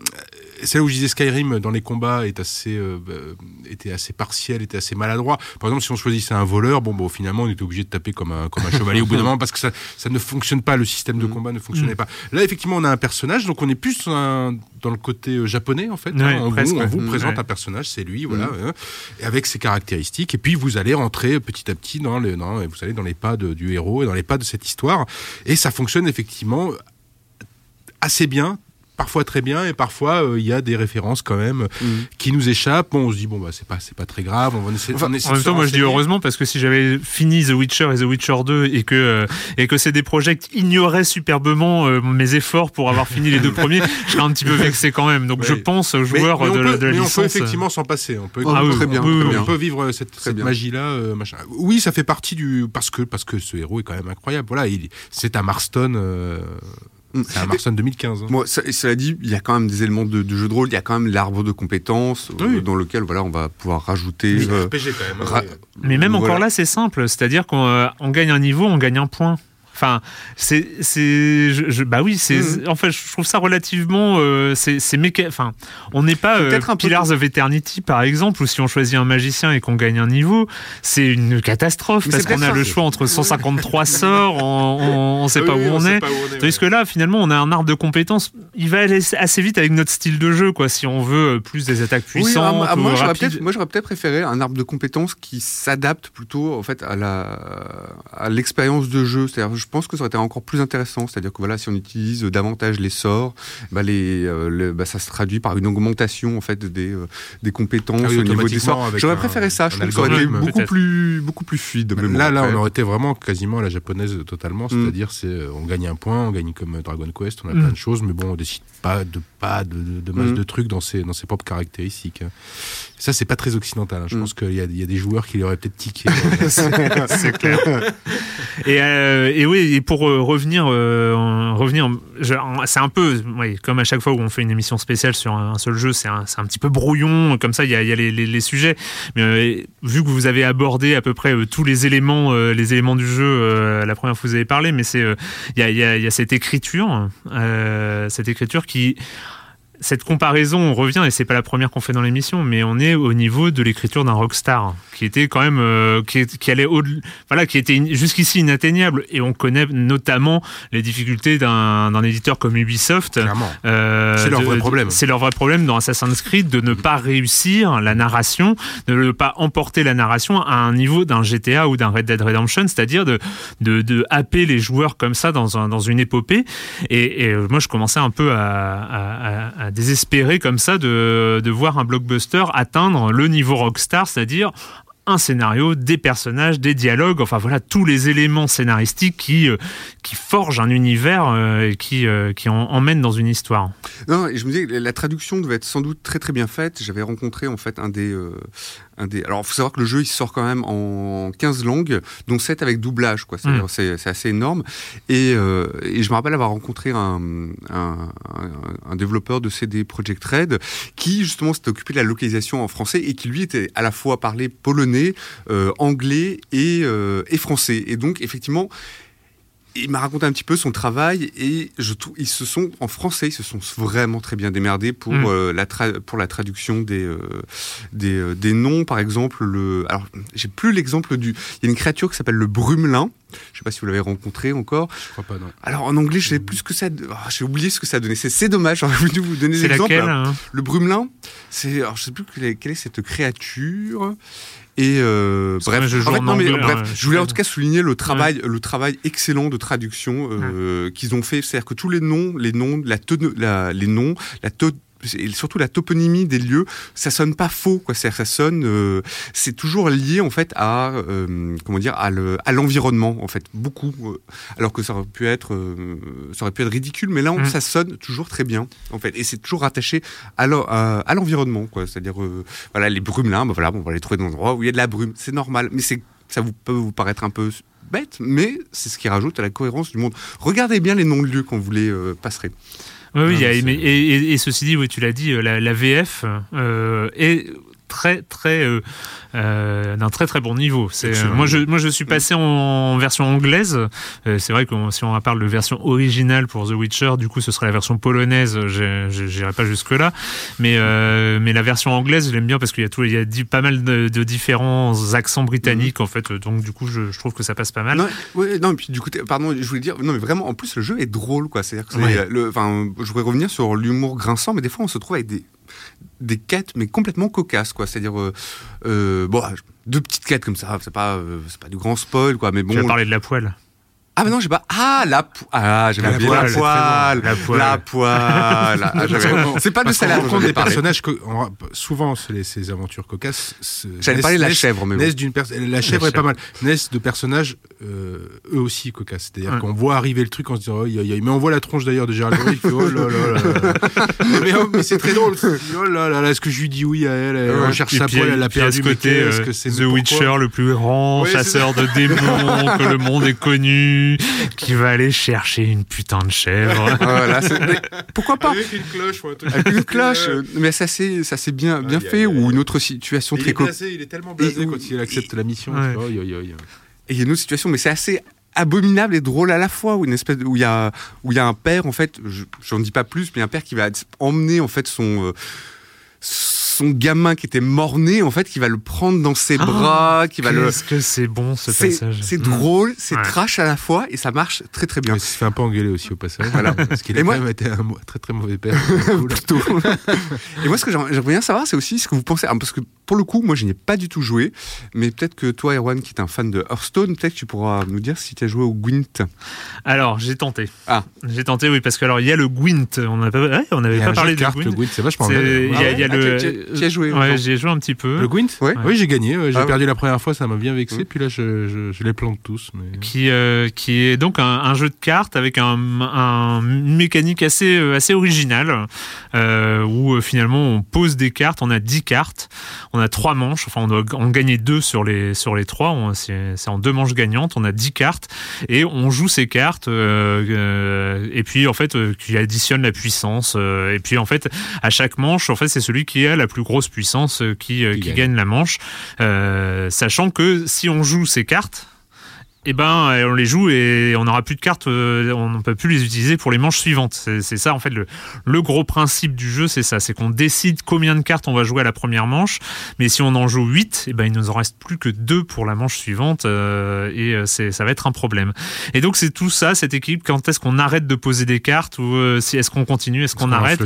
c'est là où je disais Skyrim dans les combats est assez euh, euh, était assez partiel, était assez maladroit. Par exemple, si on choisissait un voleur, bon, bon finalement, on était obligé de taper comme un comme un chevalier au bout d'un moment parce que ça ça ne fonctionne pas, le système de
Mhm.
combat ne fonctionnait pas. Là, effectivement, on a un personnage, donc on est plus un- dans le côté euh, japonais en fait.
Ouais,
hein. on vous, on
ouais.
vous
Mhm.
présente
Ouais.
un personnage, c'est lui, voilà, hein, et avec ses caractéristiques. Et puis vous allez rentrer petit à petit dans les, dans, vous allez dans les pas de- du héros et dans les pas de cette histoire. Et ça fonctionne effectivement assez bien. Parfois très bien et parfois euh, il y a des références quand même
Mm.
qui nous échappent. Bon, on se dit bon bah c'est pas c'est pas très grave. On va essayer,
Enfin,
on essaie
En même temps, moi je dis heureusement parce que si j'avais fini The Witcher et The Witcher 2 et que euh, et que c'est des projets qui ignoraient superbement euh, mes efforts pour avoir fini les deux premiers, je serais un petit peu vexé quand même. Donc
Ouais.
je pense aux joueurs
mais
de,
peut,
de la
mais on peut effectivement s'en passer. On peut,
oui,
très bien,
oui,
très
oui,
bien.
on peut vivre cette, magie-là, euh, machin. Oui, ça fait partie du parce que parce que ce héros est quand même incroyable. Voilà, il c'est un Marston,
Mm.
c'est un Marston 2015. hein.
Moi, ça- et cela dit, il y a quand même des éléments de, de jeu de rôle. Il y a quand même l'arbre de compétences euh, dans lequel voilà, on va pouvoir rajouter.
Oui,
euh,
RPG quand même. hein.
Mais même encore là, c'est simple. C'est-à-dire qu'on euh, gagne un niveau, on gagne un point. Enfin, c'est, c'est, je, je- bah oui, c'est,
Mhm.
en fait, je trouve ça relativement, euh, c'est, c'est méca- enfin, on n'est pas euh,
un peu
Pillars of Eternity par exemple, où si on choisit un magicien et qu'on gagne un niveau, c'est une catastrophe
Mais
parce qu'on a le choix entre 153 sorts, on, on sait
Ah
pas
oui,
où on,
sait
est.
pas où on est,
Tandis que là, finalement, on a un arbre de compétences. Il va aller assez vite avec notre style de jeu, quoi. Si on veut euh, plus des attaques
Oui,
puissantes,
ah,
ou
moi, j'aurais peut-être, moi, j'aurais peut-être préféré un arbre de compétences qui s'adapte plutôt en fait à la à l'expérience de jeu. C'est-à-dire, je pense que ça aurait été encore plus intéressant. C'est-à-dire que voilà, si on utilise davantage les sorts, bah, les, euh, le- bah, ça se traduit par une augmentation en fait des euh, des compétences
Ah oui,
au niveau des sorts. J'aurais préféré ça. Je trouve que ça aurait été beaucoup plus beaucoup plus fluide. Mais bon,
là, là, on aurait été vraiment quasiment à la japonaise totalement,
Mm.
c'est-à-dire c'est euh, on gagne un point, on gagne comme Dragon Quest, on a
Mm.
plein de choses, mais bon, on décide pas de pas de, de, de masse
Mm.
de trucs dans ses dans ses propres caractéristiques. hein. Ça, c'est pas très occidental. hein. Je
Mm.
pense qu'il y a, il y a des joueurs qui l'auraient peut-être tiqué.
c'est clair. Et, euh, et oui, et pour euh, revenir, euh, en- revenir, c'est un peu, comme à chaque fois où on fait une émission spéciale sur un, seul jeu, c'est un, un petit peu brouillon, comme ça il y a, y a les, sujets. Mais euh, vu que vous avez abordé à peu près tous les éléments, les éléments du jeu la première fois que vous avez parlé, mais c'est, il y, a, y y a cette écriture, cette écriture qui cette comparaison, on revient, et c'est pas la première qu'on fait dans l'émission, mais on est au niveau de l'écriture d'un rockstar, qui était quand même, euh, qui, allait au, voilà, qui était jusqu'ici inatteignable, et on connaît notamment les difficultés d'un éditeur comme Ubisoft. Euh,
C'est leur
de-
vrai problème.
C'est leur vrai problème dans Assassin's Creed de ne pas réussir la narration, de ne pas emporter la narration à un niveau d'un GTA ou d'un Red Dead Redemption, c'est-à-dire de, de, de happer les joueurs comme ça dans, un, dans une épopée. Et, et, euh, moi, je commençais un peu à, à- à- à désespérer comme ça de, de voir un blockbuster atteindre le niveau Rockstar, c'est-à-dire un scénario, des personnages, des dialogues, enfin voilà tous les éléments scénaristiques qui, euh, qui forgent un univers euh, et qui, euh, qui en, emmènent dans une histoire.
Non, je me disais, la traduction devait être sans doute très très bien faite. J'avais rencontré en fait un des, un des. Alors, il faut savoir que le jeu il sort quand même en 15 langues, dont 7 avec doublage, quoi.
Mm.
C'est assez énorme. Et, euh, et je me rappelle avoir rencontré un, un, un- développeur de CD Projekt Red qui justement s'était occupé de la localisation en français et qui lui était à la fois parlé polonais, euh, anglais et, euh, et français. Et donc, effectivement. Il m'a raconté un petit peu son travail et je trouve ils se sont en français ils se sont vraiment très bien démerdés pour
Mm.
euh, la tra- pour la traduction des euh, des, euh, des noms. Par exemple le alors j'ai plus l'exemple du il y a une créature qui s'appelle le brumelin. Je sais pas si vous l'avez rencontré encore.
Je crois pas, non.
alors en anglais je sais plus ce que ça ah, j'ai oublié ce que ça donnait. C'est c'est dommage j'aurais voulu vous donner
C'est
l'exemple.
laquelle hein?
Le brumelin c'est alors je sais plus quelle est, quelle est cette créature et euh, bref,
je joue
en fait,
en
non, mais
anglais,
bref,
hein,
je voulais en tout cas souligner le travail, le travail excellent de traduction euh, qu'ils ont fait. C'est-à-dire que tous les noms, les noms, la, la- les noms, la, et surtout la toponymie des lieux, ça sonne pas faux, quoi. Que ça sonne, euh, c'est toujours lié en fait à euh, comment dire, à le- à l'environnement en fait, beaucoup. euh, alors que ça aurait pu être, ça aurait pu être ridicule, mais là, on-
Mm.
ça sonne toujours très bien en fait, et c'est toujours rattaché à l'en- à à l'environnement, quoi. C'est-à-dire, voilà, les brumes là, bah voilà, on va les trouver dans un endroit où il y a de la brume, c'est normal, mais c'est ça vous peut vous paraître un peu bête, mais c'est ce qui rajoute à la cohérence du monde. Regardez bien les noms de lieux quand vous les euh, passerez.
Oui, oui,
Ah,
et, et- et ceci dit, oui, tu l'as dit, euh, la, la VF euh, est très très euh, euh, d'un très très bon niveau. C'est, euh, moi je moi je suis passé en, en version anglaise. C'est vrai que si on parle de version originale pour The Witcher, du coup ce serait la version polonaise. J'irai pas jusque là, mais mais la version anglaise, je l'aime bien parce qu'il y a tout, il y a pas mal de, de différents accents britanniques en fait. Donc du coup je, je trouve que ça passe pas mal.
Non, ouais, non, puis du coup, pardon, je voulais dire, non, mais vraiment, en plus, le jeu est drôle, quoi. C'est-à-dire que c'est,
Ouais.
le, enfin, je voudrais revenir sur l'humour grinçant, mais des fois, on se trouve avec des, des quêtes, mais complètement cocasses, quoi. C'est-à-dire, euh, euh, bon, deux petites quêtes comme ça, c'est pas, euh, c'est pas du grand spoil, quoi, mais bon.
Tu vas parler de la poile.
Ah, mais non, j'ai pas, ah, la poêle, ah,
La poêle,
la poêle.
La poêle.
la poêle, Ah, j'avais- c'est pas de
qu'on
salade,
rencontre des personnages que on- souvent les- ces aventures cocasses. se-
J'allais parler de la chèvre, mais
naissent d'une pers- la chèvre
La
est pas mal. Naissent de personnages euh, eux aussi cocasses. C'est-à-dire
Ouais.
qu'on voit arriver le truc, on se oh, aïe. mais on voit la tronche d'ailleurs de Gérald fait oh là mais, oh, mais c'est très drôle. Oh là là là, est-ce que je lui dis oui à elle?
Ouais.
cherche sa poêle, elle a perdu.
côté, euh, The Witcher, le plus grand chasseur de démons que le monde ait connu, qui va aller chercher une putain de chèvre.
Voilà, pourquoi pas?
Avec une cloche ou un truc.
Avec une cloche, euh, mais ça c'est, ça c'est bien, bien fait, ou une autre situation
Il
très
est,
co-
blasé, il est tellement blasé
Et-
quand il accepte la mission.
Ouais.
Et il y a une autre situation, mais c'est assez abominable et drôle à la fois, où une espèce de- où il y a où il y a un père en fait, je- j'en dis pas plus, mais un père qui va emmener en fait son euh, son gamin qui était mort-né en fait, qui va le prendre dans ses
Ah,
bras, qui va le
Qu'est-ce que c'est bon ce passage.
c'est
Mm.
drôle, c'est
Ouais.
trash à la fois et ça marche très très bien.
Il se fait un peu engueuler aussi au passage.
Voilà.
Parce qu'il a
moi-
quand même été un très très mauvais père.
Plutôt. et moi, ce que j'aimerais bien savoir, c'est aussi ce que vous pensez. ah, Parce que pour le coup, moi, je n'y ai pas du tout joué. Mais peut-être que toi, Erwan, qui est un fan de Hearthstone, peut-être que tu pourras nous dire si tu as joué au Gwent.
Alors, j'ai tenté.
Ah.
J'ai tenté, oui, parce que alors il y a le Gwent. On n'avait pas, ouais, on
Il
n'avait
y a
pas parlé
de le
Gwent.
Gwent, c'est vachement bien.
Il y a, il y a
Ah,
le.
Tu- as joué,
Ouais,
Jean
j'y ai joué un petit peu.
Le Gwent
Ouais.
Oui, j'ai gagné. ouais, J'ai
Ah.
perdu la première fois, ça m'a bien vexé. Puis là, je, je, je les plante tous. Mais...
qui, euh, qui est donc un, un jeu de cartes avec un, un- une mécanique assez, euh, assez originale euh, où euh, finalement on pose des cartes, on a 10 cartes, on a trois manches, enfin on doit en gagner deux sur les, sur les trois, on- c'est c'est en deux manches gagnantes, on a 10 cartes et on joue ces cartes euh, euh, et puis en fait euh, qui additionne la puissance euh, et puis en fait à chaque manche en fait c'est celui qui a la plus grosse puissance euh, qui, euh,
Qui
qui la manche. Euh, sachant que si on joue ces cartes eh ben, euh, on les joue et on n'aura plus de cartes, euh, on ne peut plus les utiliser pour les manches suivantes. C'est ça, en fait, le, le gros principe du jeu, c'est ça. C'est qu'on décide combien de cartes on va jouer à la première manche, mais si on en joue 8, eh ben, il nous en reste plus que 2 pour la manche suivante euh, et euh, ça va être un problème. Et donc, c'est tout ça, cette équipe, quand est-ce qu'on arrête de poser des cartes ou euh, si est-ce qu'on continue, est-ce qu'on arrête?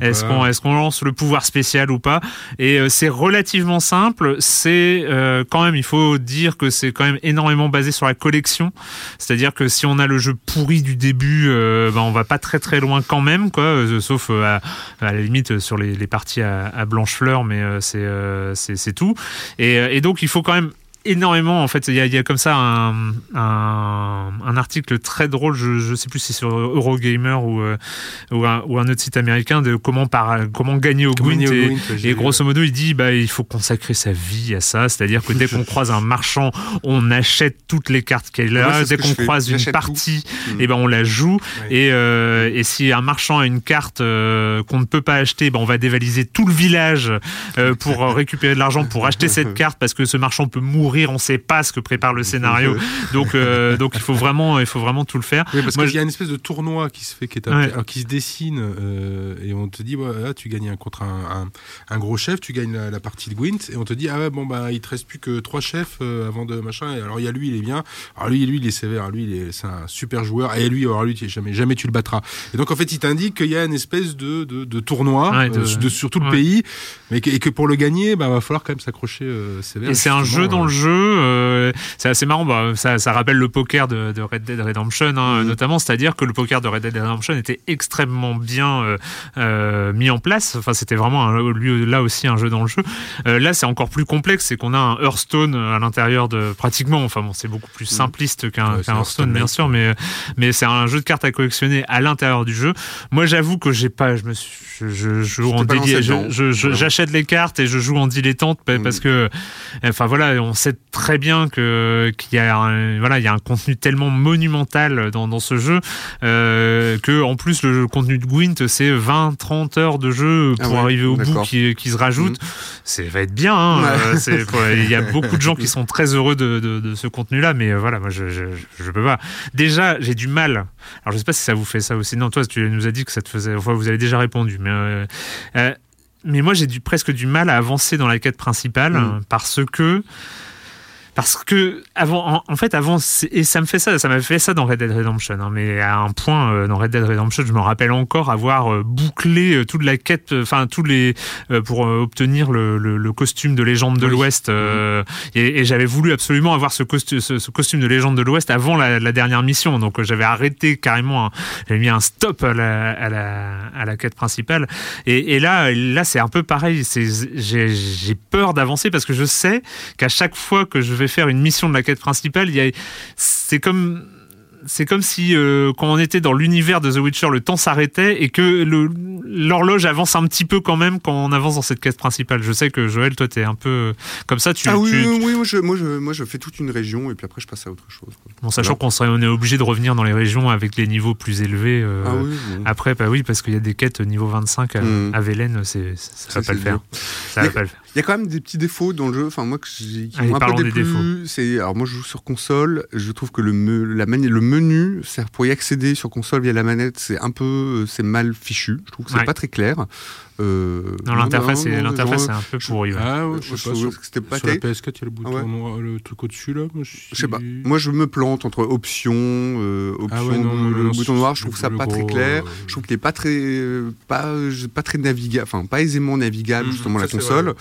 est-ce qu'on est lance le pouvoir spécial ou pas? Et euh, c'est relativement simple. C'est euh, quand même, il faut dire que c'est quand même énormément basé sur la collection. C'est-à-dire que si on a le jeu pourri du début, euh, ben on va pas très très loin quand même, quoi. euh, sauf euh, à, la limite sur les, parties à, à blanche fleur, mais c'est tout. Et donc il faut quand même énormément en fait. Il y a, il y a comme ça un, un, un article très drôle je, je sais plus si c'est sur Eurogamer ou, euh, ou, un, ou un autre site américain de comment par comment gagner au Gwent. Et,
Gwent,
grosso modo il dit bah il faut consacrer sa vie à ça. C'est-à-dire que dès qu'on croise un marchand on achète toutes les cartes qu'elle a. dès qu'on croise une partie
tout. Mm.
et ben on la joue.
Ouais.
et, euh, et si un marchand a une carte euh, qu'on ne peut pas acheter ben on va dévaliser tout le village pour récupérer de l'argent pour acheter cette carte parce que ce marchand peut mourir on sait pas ce que prépare le scénario donc euh, donc il faut vraiment il faut vraiment tout le faire
Oui, parce qu'il y a une espèce de tournoi qui se fait, qui, est un-
Ouais.
alors, qui se dessine, euh, et on te dit, là, tu gagnes un, contre un, un, un gros chef, tu gagnes la, la partie de Gwent, et on te dit, ah ouais, bon, bah, il te reste plus que trois chefs euh, avant de machin, et alors il y a lui, il est bien, alors lui, lui, il est sévère, lui, c'est un super joueur, et lui, alors lui, tu- jamais, jamais tu le battras. Et donc, en fait, il t'indique qu'il y a une espèce de, de, de tournoi
Ouais, de-
de- sur tout le pays, mais que, et que pour le gagner, bah, va falloir quand même s'accrocher sévère.
Et c'est un jeu dans le
euh,
jeu. euh, c'est assez marrant. Bah, ça, ça rappelle le poker de, de Red Dead Redemption, hein,
Mhm.
notamment. C'est-à-dire que le poker de Red Dead Redemption était extrêmement bien euh, euh, mis en place. Enfin, c'était vraiment un- lui, là aussi un jeu dans le jeu. Là, c'est encore plus complexe. C'est qu'on a un Hearthstone à l'intérieur de pratiquement. Enfin bon, c'est beaucoup plus simpliste qu'un
Ouais,
Hearthstone, bien sûr, mais mais c'est un jeu de cartes à collectionner à l'intérieur du jeu. Moi, j'avoue que j'ai pas. Je me suis, je, je joue en. J'achète les cartes et je joue en dilettante
Mm.
parce que, enfin voilà, on sait très bien que qu'il y a un, voilà, il y a un contenu tellement monumental dans, dans ce jeu euh, que en plus le contenu de Gwent c'est 20-30 heures de jeu
Ah
pour
ouais,
arriver au bout qui, qui se rajoute.
Mm.
Ça va être bien. hein,
Ouais.
euh, c'est- Il y a beaucoup de gens qui sont très heureux de, de, de ce contenu-là, mais euh, voilà, moi je, je, je peux pas. Déjà, j'ai du mal. Alors je sais pas si ça vous fait ça aussi. Non, toi, tu nous as dit que ça te faisait. Enfin, vous avez déjà répondu, mais. euh, euh, mais moi, j'ai du, presque du mal à avancer dans la quête principale
Mm.
parce que. Parce que avant, en, en fait, avant, et ça me fait ça, ça m'a fait ça dans Red Dead Redemption. hein, mais à un point, euh, dans Red Dead Redemption, je me rappelle encore avoir euh, bouclé euh, toute la quête, enfin tous les pour obtenir le, le- le costume de légende de
Oui.
l'Ouest. euh, et, et j'avais voulu absolument avoir ce, costu- ce, ce costume de légende de l'Ouest avant la, la dernière mission. Donc j'avais arrêté carrément, j'avais mis un stop à la, à la, à la quête principale. Et, et là, là, c'est un peu pareil. J'ai peur d'avancer parce que je sais qu'à chaque fois que je vais faire une mission de la quête principale, il y a, c'est comme c'est comme si euh, quand on était dans l'univers de The Witcher, le temps s'arrêtait et que l'horloge avance un petit peu quand même quand on avance dans cette quête principale. Je sais que Joël, toi, t'es un peu euh, comme ça. Tu,
ah oui,
tu-
oui, oui, moi, je, moi, je, moi je fais toute une région et puis après je passe à autre chose. quoi.
bon, sachant qu'on serait, on est obligé de revenir dans les régions avec les niveaux plus élevés. euh,
ah oui.
Après, bah oui, parce qu'il y a des quêtes niveau 25 à,
Mm.
à Vélène, ça, ça va pas le faire. Ça va pas le faire.
Il y a quand même des petits défauts dans le jeu, enfin moi que j'ai qui
Allez,
m'ont un peu déplu. C'est alors moi je joue sur console, je trouve que le me- la mani- le menu, pour y accéder sur console via la manette, c'est un peu euh, c'est mal fichu. Je trouve que c'est
Ouais.
pas très clair. Euh,
Non, l'interface, est, l'interface un peu pourrie. ouais.
Ah ouais, je
je
sais pas. Sur,
que c'était pas
sur la
terrible.
PS4, il y a le bouton
Ah ouais.
noir, le truc au-dessus là. Moi,
Je sais pas. Moi, je me plante entre options, euh, options,
Ah ouais, non,
le,
le-
bouton noir. Je trouve ça pas très clair.
euh,
Je trouve qu'il est pas très, pas, pas très navigable, enfin pas aisément navigable
Mhm,
justement
ça,
la console.
vrai.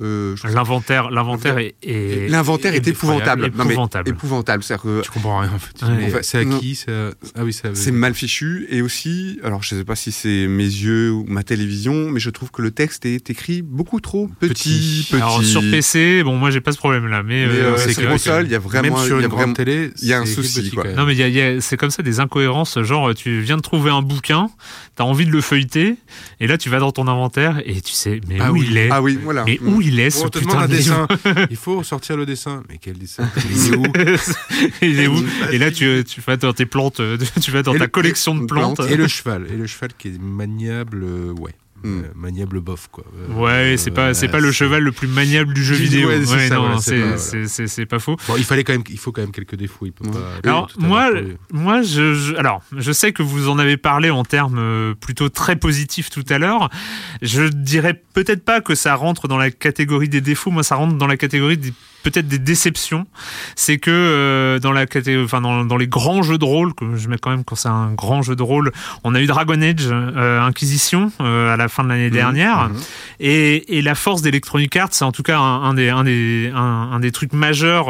Euh, je
L'inventaire, l'inventaire est, est-
L'inventaire est épouvantable.
Épouvantable.
épouvantable.
Tu comprends rien en fait. C'est qui c'est Ah c'est
mal fichu et aussi, alors je sais pas si c'est mes yeux ou ma télévision, mais je trouve que le texte est écrit beaucoup trop petit, petit.
Alors sur PC, bon moi j'ai pas ce problème là, mais,
Mais,
euh,
euh,
c'est
console, il y a vraiment,
Même sur une grande télé,
il y a un souci,
petit,
quoi.
Non mais il y a- c'est comme ça des incohérences, genre tu viens de trouver un bouquin, t'as envie de le feuilleter, et là tu vas dans ton inventaire et tu sais mais
Ah
où
oui.
il est,
Ah oui, voilà.
mais où il est
Oh,
ce
on te
putain de
dessin. Il faut sortir le dessin. Mais quel dessin? Il est où?
Il est où? Et là tu, tu vas dans tes plantes, tu vas dans ta
le-
collection de plantes.
plante.
Et le cheval. Et le cheval qui est maniable, euh, ouais.
Hmm.
Euh, maniable bof, quoi. Euh,
Ouais, c'est pas, c'est
euh,
pas le cheval le plus maniable du jeu vidéo.
c'est
Ouais,
ça,
non,
voilà, c'est
c'est,
pas-
c'est, c'est, c'est pas faux.
Bon, il fallait quand même, il faut quand même quelques défauts. Il peut
Ouais.
pas.
Alors moi, moi, je, je- alors, je sais que vous en avez parlé en termes plutôt très positifs tout à l'heure. Je dirais peut-être pas que ça rentre dans la catégorie des défauts. Moi, ça rentre dans la catégorie des peut-être des déceptions. C'est que euh, dans la enfin dans, dans les grands jeux de rôle, que je mets quand même quand c'est un grand jeu de rôle, on a eu Dragon Age euh, Inquisition euh, à la fin de l'année dernière.
mhm.
Et, et la force d'Electronic Arts, c'est en tout cas un, un des, un, des, un, un des trucs majeurs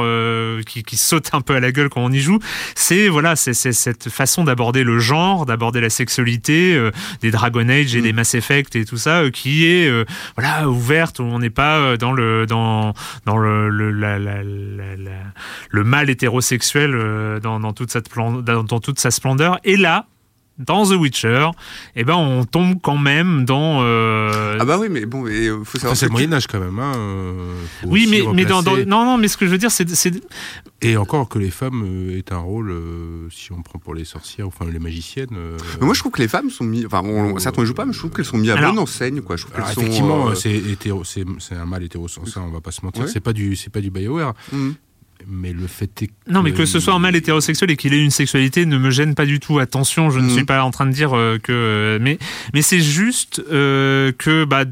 qui, qui saute un peu à la gueule quand on y joue, c'est voilà, c'est cette façon d'aborder le genre, d'aborder la sexualité, des Dragon Age et des Mass Effect et tout ça, qui est voilà ouverte où on n'est pas dans le dans dans le le, le mal hétérosexuel euh, dans, toute cette dans toute sa splendeur. Et là. Dans The Witcher, eh ben on tombe quand même dans euh,
Ah bah oui, mais bon, il faut
Enfin,
savoir.
c'est le Moyen Âge quand même. Hein. euh, faut
Oui, mais, mais dans, non, non, mais ce que je veux dire, c'est,
Et encore que les femmes euh, aient un rôle, euh, si on prend pour les sorcières, enfin les magiciennes. euh,
Mais moi, je trouve que les femmes sont mises. Enfin, bon, certains ne jouent pas, mais je trouve qu'elles sont mises à
Alors-
bonne enseigne, quoi. Je trouve
alors,
qu'elles sont.
effectivement,
euh,
c'est hétéro, c'est c'est un mal hétéro, ça, on va pas se mentir.
Ouais.
C'est pas du, c'est pas du Bioware.
mhm.
Mais le fait est
non, mais que ce soit un mâle hétérosexuel et qu'il ait une sexualité ne me gêne pas du tout. Attention, je ne
Mhm.
suis pas en train de dire euh, que, mais, mais c'est juste euh, que bah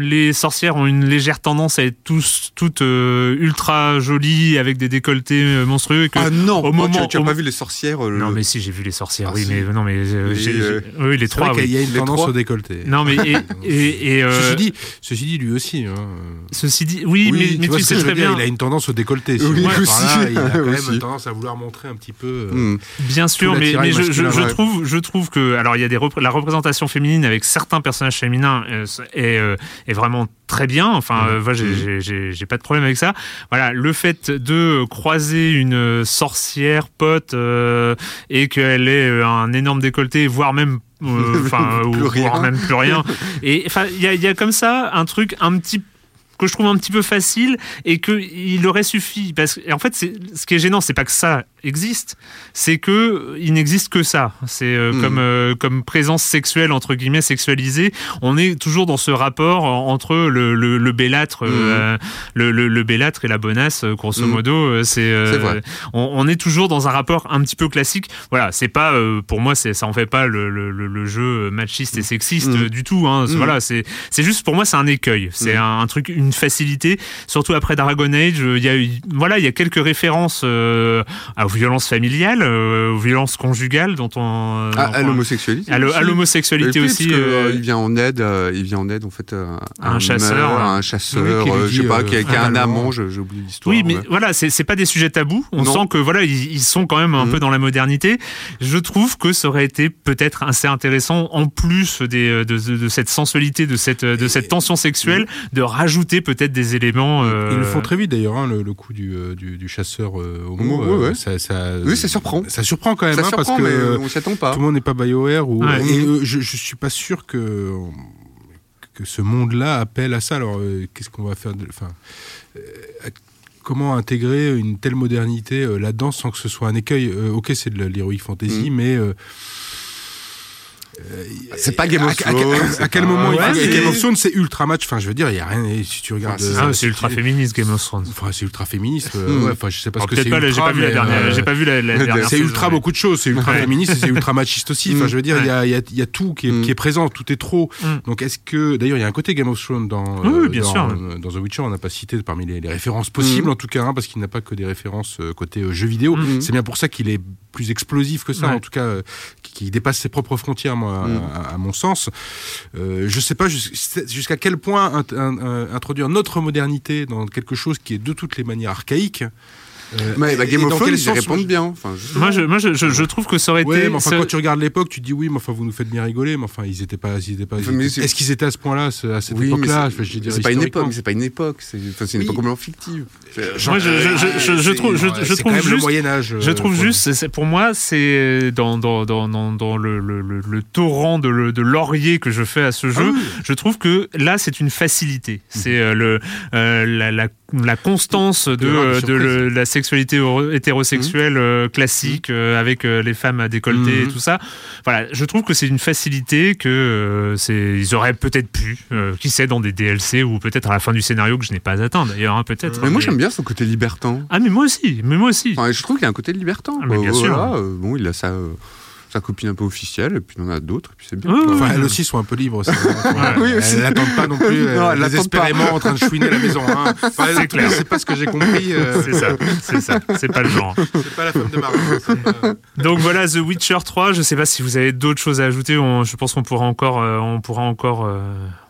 les sorcières ont une légère tendance à être tous, toutes euh, ultra jolies avec des décolletés euh, monstrueux. Et que
Ah non,
au
oh,
moment,
tu, tu as pas vu les sorcières euh,
Non, mais si, j'ai vu les sorcières,
Ah,
oui,
si.
mais non, mais euh,
euh,
oui, les trois, oui.
y a une
Les
tendance
trois.
au décolleté.
Non, mais et, et, et, euh,
Ceci dit, ceci dit, lui aussi. Hein.
ceci dit, oui, mais, mais
vois
tu sais très
dire,
bien,
Il a une tendance au décolleté. si
Oui, aussi.
là, il a quand même
Aussi.
tendance à vouloir montrer un petit peu. euh,
Hmm.
bien sûr, mais, je, trouve, je trouve que, alors il y a des la représentation féminine avec certains personnages féminins est, euh, est vraiment très bien. Enfin, euh, voilà, j'ai- pas de problème avec ça. Voilà, le fait de croiser une sorcière pote euh, et qu'elle ait euh, un énorme décolleté, voire même euh, enfin
rien.
voire même plus rien. Et enfin, il y y a comme ça un truc un petit que je trouve un petit peu facile et que il aurait suffi. Parce que en fait c'est ce qui est gênant c'est pas que ça existe c'est que euh, il n'existe que ça. C'est euh,
Mhm.
comme euh, comme présence sexuelle entre guillemets sexualisée on est toujours dans ce rapport en- entre le le, le bellâtre euh, le, le, le bellâtre et la bonasse euh, grosso
Mhm.
modo euh, c'est euh, on, on est toujours dans un rapport un petit peu classique. Voilà c'est pas euh, pour moi c'est ça en fait pas le, jeu machiste et sexiste euh, du tout hein. Voilà c'est c'est juste pour moi c'est un écueil. C'est un, un truc une facilité surtout après Dragon Age euh, il y a eu voilà il y a quelques références euh, aux violences familiales euh, aux violences conjugales dont on
Ah, à l'homosexualité.
à
aussi.
l'homosexualité aussi
parce que,
euh,
euh, il vient en aide, euh, il vient en aide en fait euh, à
Un chasseur,
à un chasseur,
Oui, qui lui
euh, je sais pas,
euh,
qui a, qui a un amant, oublié l'histoire.
Oui, mais
ouais.
voilà, c'est pas des sujets tabous. On
Non.
sent que voilà, ils, ils sont quand même un
Mhm.
peu dans la modernité. Je trouve que ça aurait été peut-être assez intéressant, en plus des, euh, de, de- de cette sensualité, de cette, de cette tension sexuelle, de rajouter peut-être des éléments. euh,
Ils le font très vite d'ailleurs, hein, le, le coup du, euh, du, du chasseur euh, homo.
Ouais,
euh,
ouais.
Ça, ça,
Oui, ça surprend.
Ça surprend quand même,
Ça
hein,
surprend,
parce que
mais
euh,
euh, on s'y attend pas.
tout le monde n'est pas BioWare. Ou,
Ouais.
et euh, je, je suis pas sûr que, que ce monde-là appelle à ça. Alors, euh, qu'est-ce qu'on va faire de, enfin, euh, Comment intégrer une telle modernité euh, là-dedans sans que ce soit un écueil? Euh, Ok, c'est de l'heroic fantasy,
Mhm.
mais euh,
C'est pas Game of Thrones.
à- quel
pas-
moment il faut- Game of Thrones, c'est ultra match. Enfin, je veux dire, il y a rien. Si tu regardes,
Ah, c'est
euh, si
ultra
tu-
féministe Game of Thrones.
Enfin, c'est ultra féministe. euh,
Hmm.
ouais, enfin, je sais pas
Alors,
ce que c'est.
pas, j'ai pas vu la
mais,
dernière,
euh,
j'ai pas vu la, la dernière.
c'est ultra
mais-
beaucoup de choses, c'est ultra féministe et c'est ultra machiste aussi. Enfin,
Mm.
je veux dire, il y, a, il y a- il y a tout qui est, qui est présent, tout est trop.
Mm.
Donc, est-ce que. D'ailleurs, il y a un côté Game of Thrones dans,
Oui, oui,
euh,
bien
dans,
sûr.
euh, dans The Witcher, on n'a pas cité parmi les, les références possibles,
Mm.
en tout cas, hein, parce qu'il n'a pas que des références euh, côté euh, jeux vidéo. C'est bien pour ça qu'il est plus explosif que ça, en tout cas, euh, qui dépasse ses propres frontières, moi,
Mm.
à, à mon sens. Euh, je sais pas jus- jusqu'à quel point un- introduire notre modernité dans quelque chose qui est de toutes les manières archaïque. Euh,
Mais bah, Game of
dans
Thrones, ils répondent bien. Enfin.
Moi, je, moi, je, je, je trouve que ça aurait
Ouais,
été.
mais enfin,
ça-
quand tu regardes l'époque, tu te dis oui, mais enfin, vous nous faites bien rigoler, mais enfin, ils étaient pas, ils étaient pas. ils Est-ce qu'ils étaient à ce point-là, ce- à cette
Oui,
époque-là?
c'est- pas une époque, c'est pas une époque, c'est enfin, c'est une époque complètement fictive.
Moi, je, trouve, je, trouve juste.
Moyen Âge.
Je
euh,
trouve
pour-
juste, pour moi, c'est dans, dans, dans, dans, dans le, le, le, le torrent de, le- de laurier que je fais à ce jeu,
Ah oui.
je trouve que là, c'est une facilité. C'est euh, le, euh, la, constance de, de la sexualité hétérosexuelle euh, classique euh, avec euh, les femmes à décolleté et tout ça. Voilà, je trouve que c'est une facilité que c'est, ils auraient peut-être pu, qui sait, dans des DLC ou peut-être à la fin du scénario que je n'ai pas atteint d'ailleurs, hein, peut-être.
Mais moi, j'aime bien son côté libertin.
Ah, mais moi aussi, mais moi aussi.
Enfin, je trouve qu'il y a un côté libertin.
Ah, mais bien sûr.
Voilà, bon, il a euh, sa copine un peu officielle, et puis il en a d'autres, et puis c'est bien.
Enfin,
oui.
elles aussi sont un peu libres. hein.
Oui,
elles n'attendent pas non plus
Non,
euh, désespérément en train de chouiner à la maison. Hein. Enfin,
C'est clair.
C'est pas ce que j'ai compris. euh,
C'est ça, c'est ça, c'est pas le genre.
c'est pas la femme de pas-
Donc voilà, The Witcher 3. Je sais pas si vous avez d'autres choses à ajouter. On- je pense qu'on pourra encore, euh, on pourra encore euh,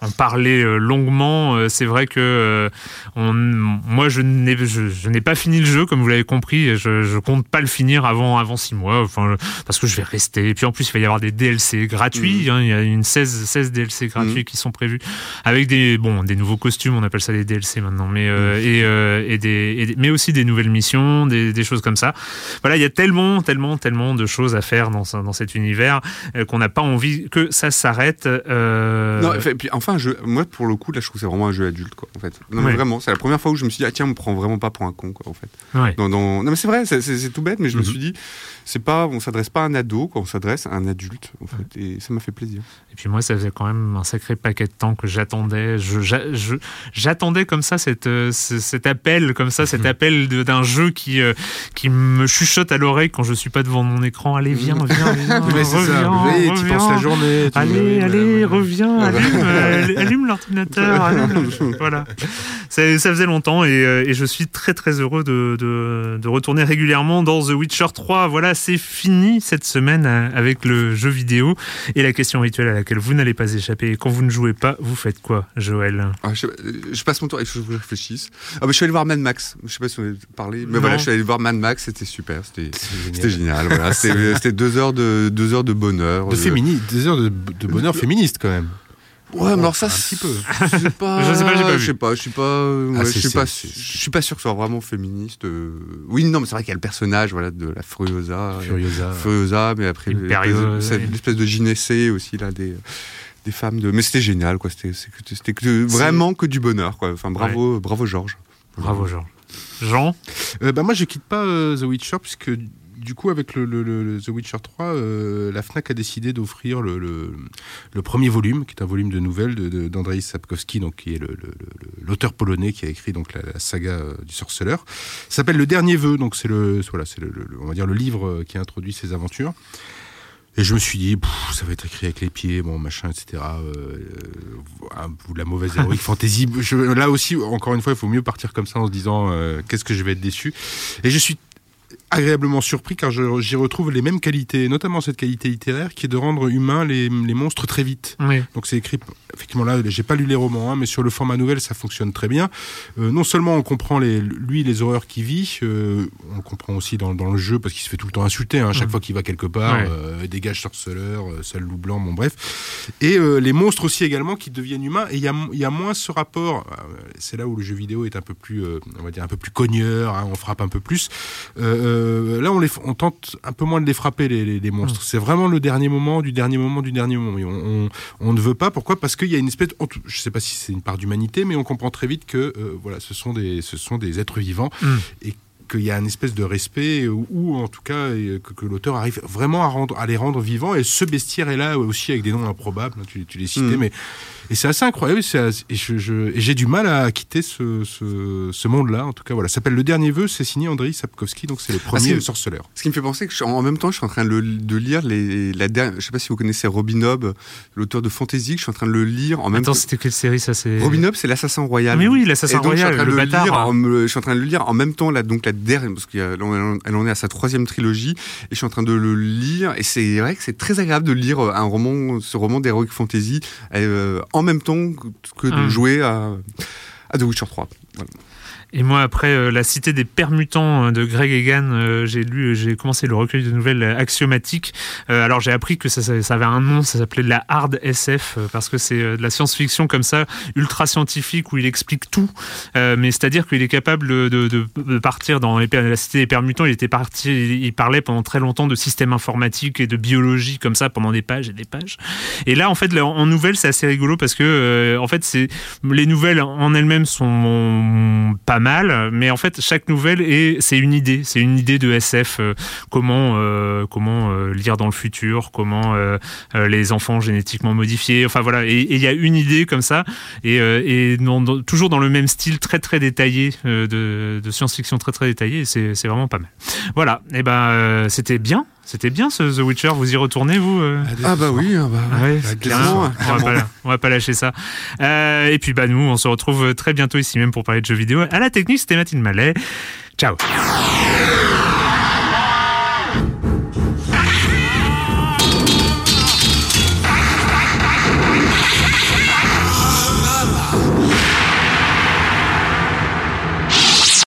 en parler euh, longuement. C'est vrai que euh, on, moi, je n'ai, je, je n'ai pas fini le jeu, comme vous l'avez compris. Je, je compte pas le finir avant, avant six mois. Enfin, parce que je vais rester. Et puis en plus, il va y avoir des DLC gratuits. hein. il y a une 16, 16 DLC gratuits
Mhm.
qui sont prévus avec des, bon, des nouveaux costumes. On appelle ça des DLC maintenant, mais euh, et, euh, et des, et des- mais aussi des nouvelles missions, des, des choses comme ça voilà, il y a tellement, tellement, tellement de choses à faire dans, ce- dans cet univers euh, qu'on n'a pas envie que ça s'arrête.
Non, et puis enfin, moi pour le coup, là je trouve que c'est vraiment un jeu adulte, quoi, en fait. Non, mais
Ouais.
vraiment, c'est la première fois où je me suis dit, ah tiens, on me prend vraiment pas pour un con, quoi, en fait.
ouais.
Dans, dans- Non, mais c'est vrai, c'est- tout bête, mais je me
Mhm.
suis dit, c'est pas, on s'adresse pas à un ado, quoi, on s'adresse à un adulte, en fait, et ça m'a fait plaisir.
Et puis moi, ça faisait quand même un sacré paquet de temps que j'attendais. J'attendais comme ça cette, euh, ce- cet appel, comme ça, cet appel d'un jeu qui, euh, qui me chuchote à l'oreille quand je suis pas devant mon écran. Allez, viens, viens, viens,
Ouais, ça.
reviens,
Oui, tu
reviens.
penses la journée. tu-
Allez,
oui,
allez,
voilà.
reviens, allume, euh, allume l'ordinateur, allume le- voilà. Ça, ça faisait longtemps et, euh, et je suis très très heureux de, de, de retourner régulièrement dans The Witcher 3. Voilà, c'est fini cette semaine euh, avec le jeu vidéo et la question rituelle à laquelle vous n'allez pas échapper. Quand vous ne jouez pas, vous faites quoi, Joël?
Ah, je, je passe mon temps, il faut que je réfléchisse. Ah, bah, je suis allé voir Mad Max, je sais pas si on a parlé, mais
Non.
voilà, je suis allé voir Mad Max, c'était super, c'était
génial.
génial. voilà. C'était deux heures de, deux heures de bonheur.
De fémini, des heures de, de bonheur féministe quand même.
Ouais, mais alors ça,
un petit peu.
Je sais pas.
Je sais pas, j'ai pas vu.
Je sais pas, je suis pas. ouais,
Ah,
je suis pas. Je suis pas sûr que ce soit vraiment féministe. euh. Oui, non, mais c'est vrai qu'il y a le personnage, voilà, de la Furiosa. euh,
Furiosa.
Furiosa, mais après l'espèce- de gynécée aussi là des des femmes de. Mais c'était génial, quoi. C'était vraiment que du bonheur, quoi. Enfin, bravo, bravo Georges.
Bravo, Jean. Jean?
Euh, bah, moi, je quitte pas euh, The Witcher puisque du coup, avec le, le- le- le The Witcher 3, euh, la Fnac a décidé d'offrir le, premier volume, qui est un volume de nouvelles de- de- d'Andrzej Sapkowski, donc qui est l'auteur polonais qui a écrit donc la, la saga euh, du sorceleur. S'appelle Le Dernier Vœu, donc c'est le voilà, on va dire le livre euh, qui introduit ses aventures. Et je me suis dit, ça va être écrit avec les pieds, bon, machin, etc. Euh, euh, ou la mauvaise héroïque fantasy. Je- là aussi, encore une fois, il faut mieux partir comme ça en se disant, euh, qu'est-ce que je vais être déçu. Et je suis agréablement surpris car j'y retrouve les mêmes qualités, notamment cette qualité littéraire qui est de rendre humains les, les monstres très vite.
Oui.
Donc c'est écrit, effectivement là, j'ai pas lu les romans, hein, mais sur le format nouvelle, ça fonctionne très bien. Euh, non seulement on comprend les, lui les horreurs qu'il vit, euh, on le comprend aussi dans, dans le jeu parce qu'il se fait tout le temps insulter, hein, chaque
Mhm.
fois qu'il va quelque part,
Ouais.
euh, dégage sorceleur, sale loup blanc, bon bref. Et les monstres aussi également qui deviennent humains. Et il y a, y a moins ce rapport. C'est là où le jeu vidéo est un peu plus, on va dire un peu plus cogneur. hein, on frappe un peu plus. Euh, euh, là, on, les, on tente un peu moins de les frapper les, les- les monstres. C'est vraiment le dernier moment, du dernier moment, du dernier moment. Et on, on, on ne veut pas. Pourquoi? Parce qu'il y a une espèce. Je sais pas si c'est une part d'humanité, mais on comprend très vite que euh, voilà, ce sont des, ce sont des êtres vivants
Mm.
et qu'il y a une espèce de respect ou, ou en tout cas que, que l'auteur arrive vraiment à, rendre, à les rendre vivants et ce bestiaire est là aussi avec des noms improbables hein, tu, tu les citais
Mhm.
mais et c'est assez incroyable assez- et je- je- et j'ai du mal à quitter ce, ce, ce monde là en tout cas voilà ça s'appelle le dernier vœu c'est signé Andrei Sapkowski donc c'est le premier
c'est-
sorceleur
Ce qui me fait penser que je en même temps, je suis en train de, le- de lire les, la dernière. Je sais pas si vous connaissez Robin Hobb, l'auteur de fantasy. que Je suis en train de le lire en même
Attends,
temps.
c'était quelle série ça c'est...
Robin Hobb, c'est l'assassin royal.
Mais oui,
Et
l'assassin
donc, je suis en
royal,
train de
le
le
bâtard.
lire
hein.
en je suis en train de le lire en même temps, là, donc la dernière, parce qu'elle en, elle en est à sa troisième trilogie, et je suis en train de le lire, et c'est vrai que c'est très agréable de lire un roman, ce roman d'heroic fantasy, euh, en même temps que de
Hum.
jouer à, à The Witcher 3. Voilà.
Et moi, après euh, La Cité des Permutants euh, de Greg Egan, euh, j'ai lu, j'ai commencé le recueil de nouvelles axiomatiques. Alors j'ai appris que ça, ça, avait un nom, ça s'appelait de la hard SF parce que c'est de la science-fiction comme ça, ultra scientifique où il explique tout. Mais c'est-à-dire qu'il est capable de, de, de partir dans la Cité des Permutants. Il était parti, il, parlait pendant très longtemps de système informatique et de biologie comme ça pendant des pages et des pages. Et là, en fait, en nouvelles, c'est assez rigolo parce que euh, en fait, c'est les nouvelles en elles-mêmes sont pas mais en fait chaque nouvelle est c'est une idée, c'est une idée de SF. euh, comment euh, comment euh, lire dans le futur, comment les enfants génétiquement modifiés. Enfin voilà, et il y a une idée comme ça et, et dans- toujours dans le même style très très détaillé de, de science-fiction très très détaillé. C'est vraiment pas mal. Voilà, et ben euh, c'était bien. C'était bien ce The Witcher, vous y retournez vous euh
Ah bah oui, ah bah,
ah ouais,
Ah,
clairement.
On va, pas, on va pas lâcher ça. Euh, et puis bah nous, on se retrouve très bientôt ici même pour parler de jeux vidéo. À la technique, c'était Mathilde Mallet. Ciao.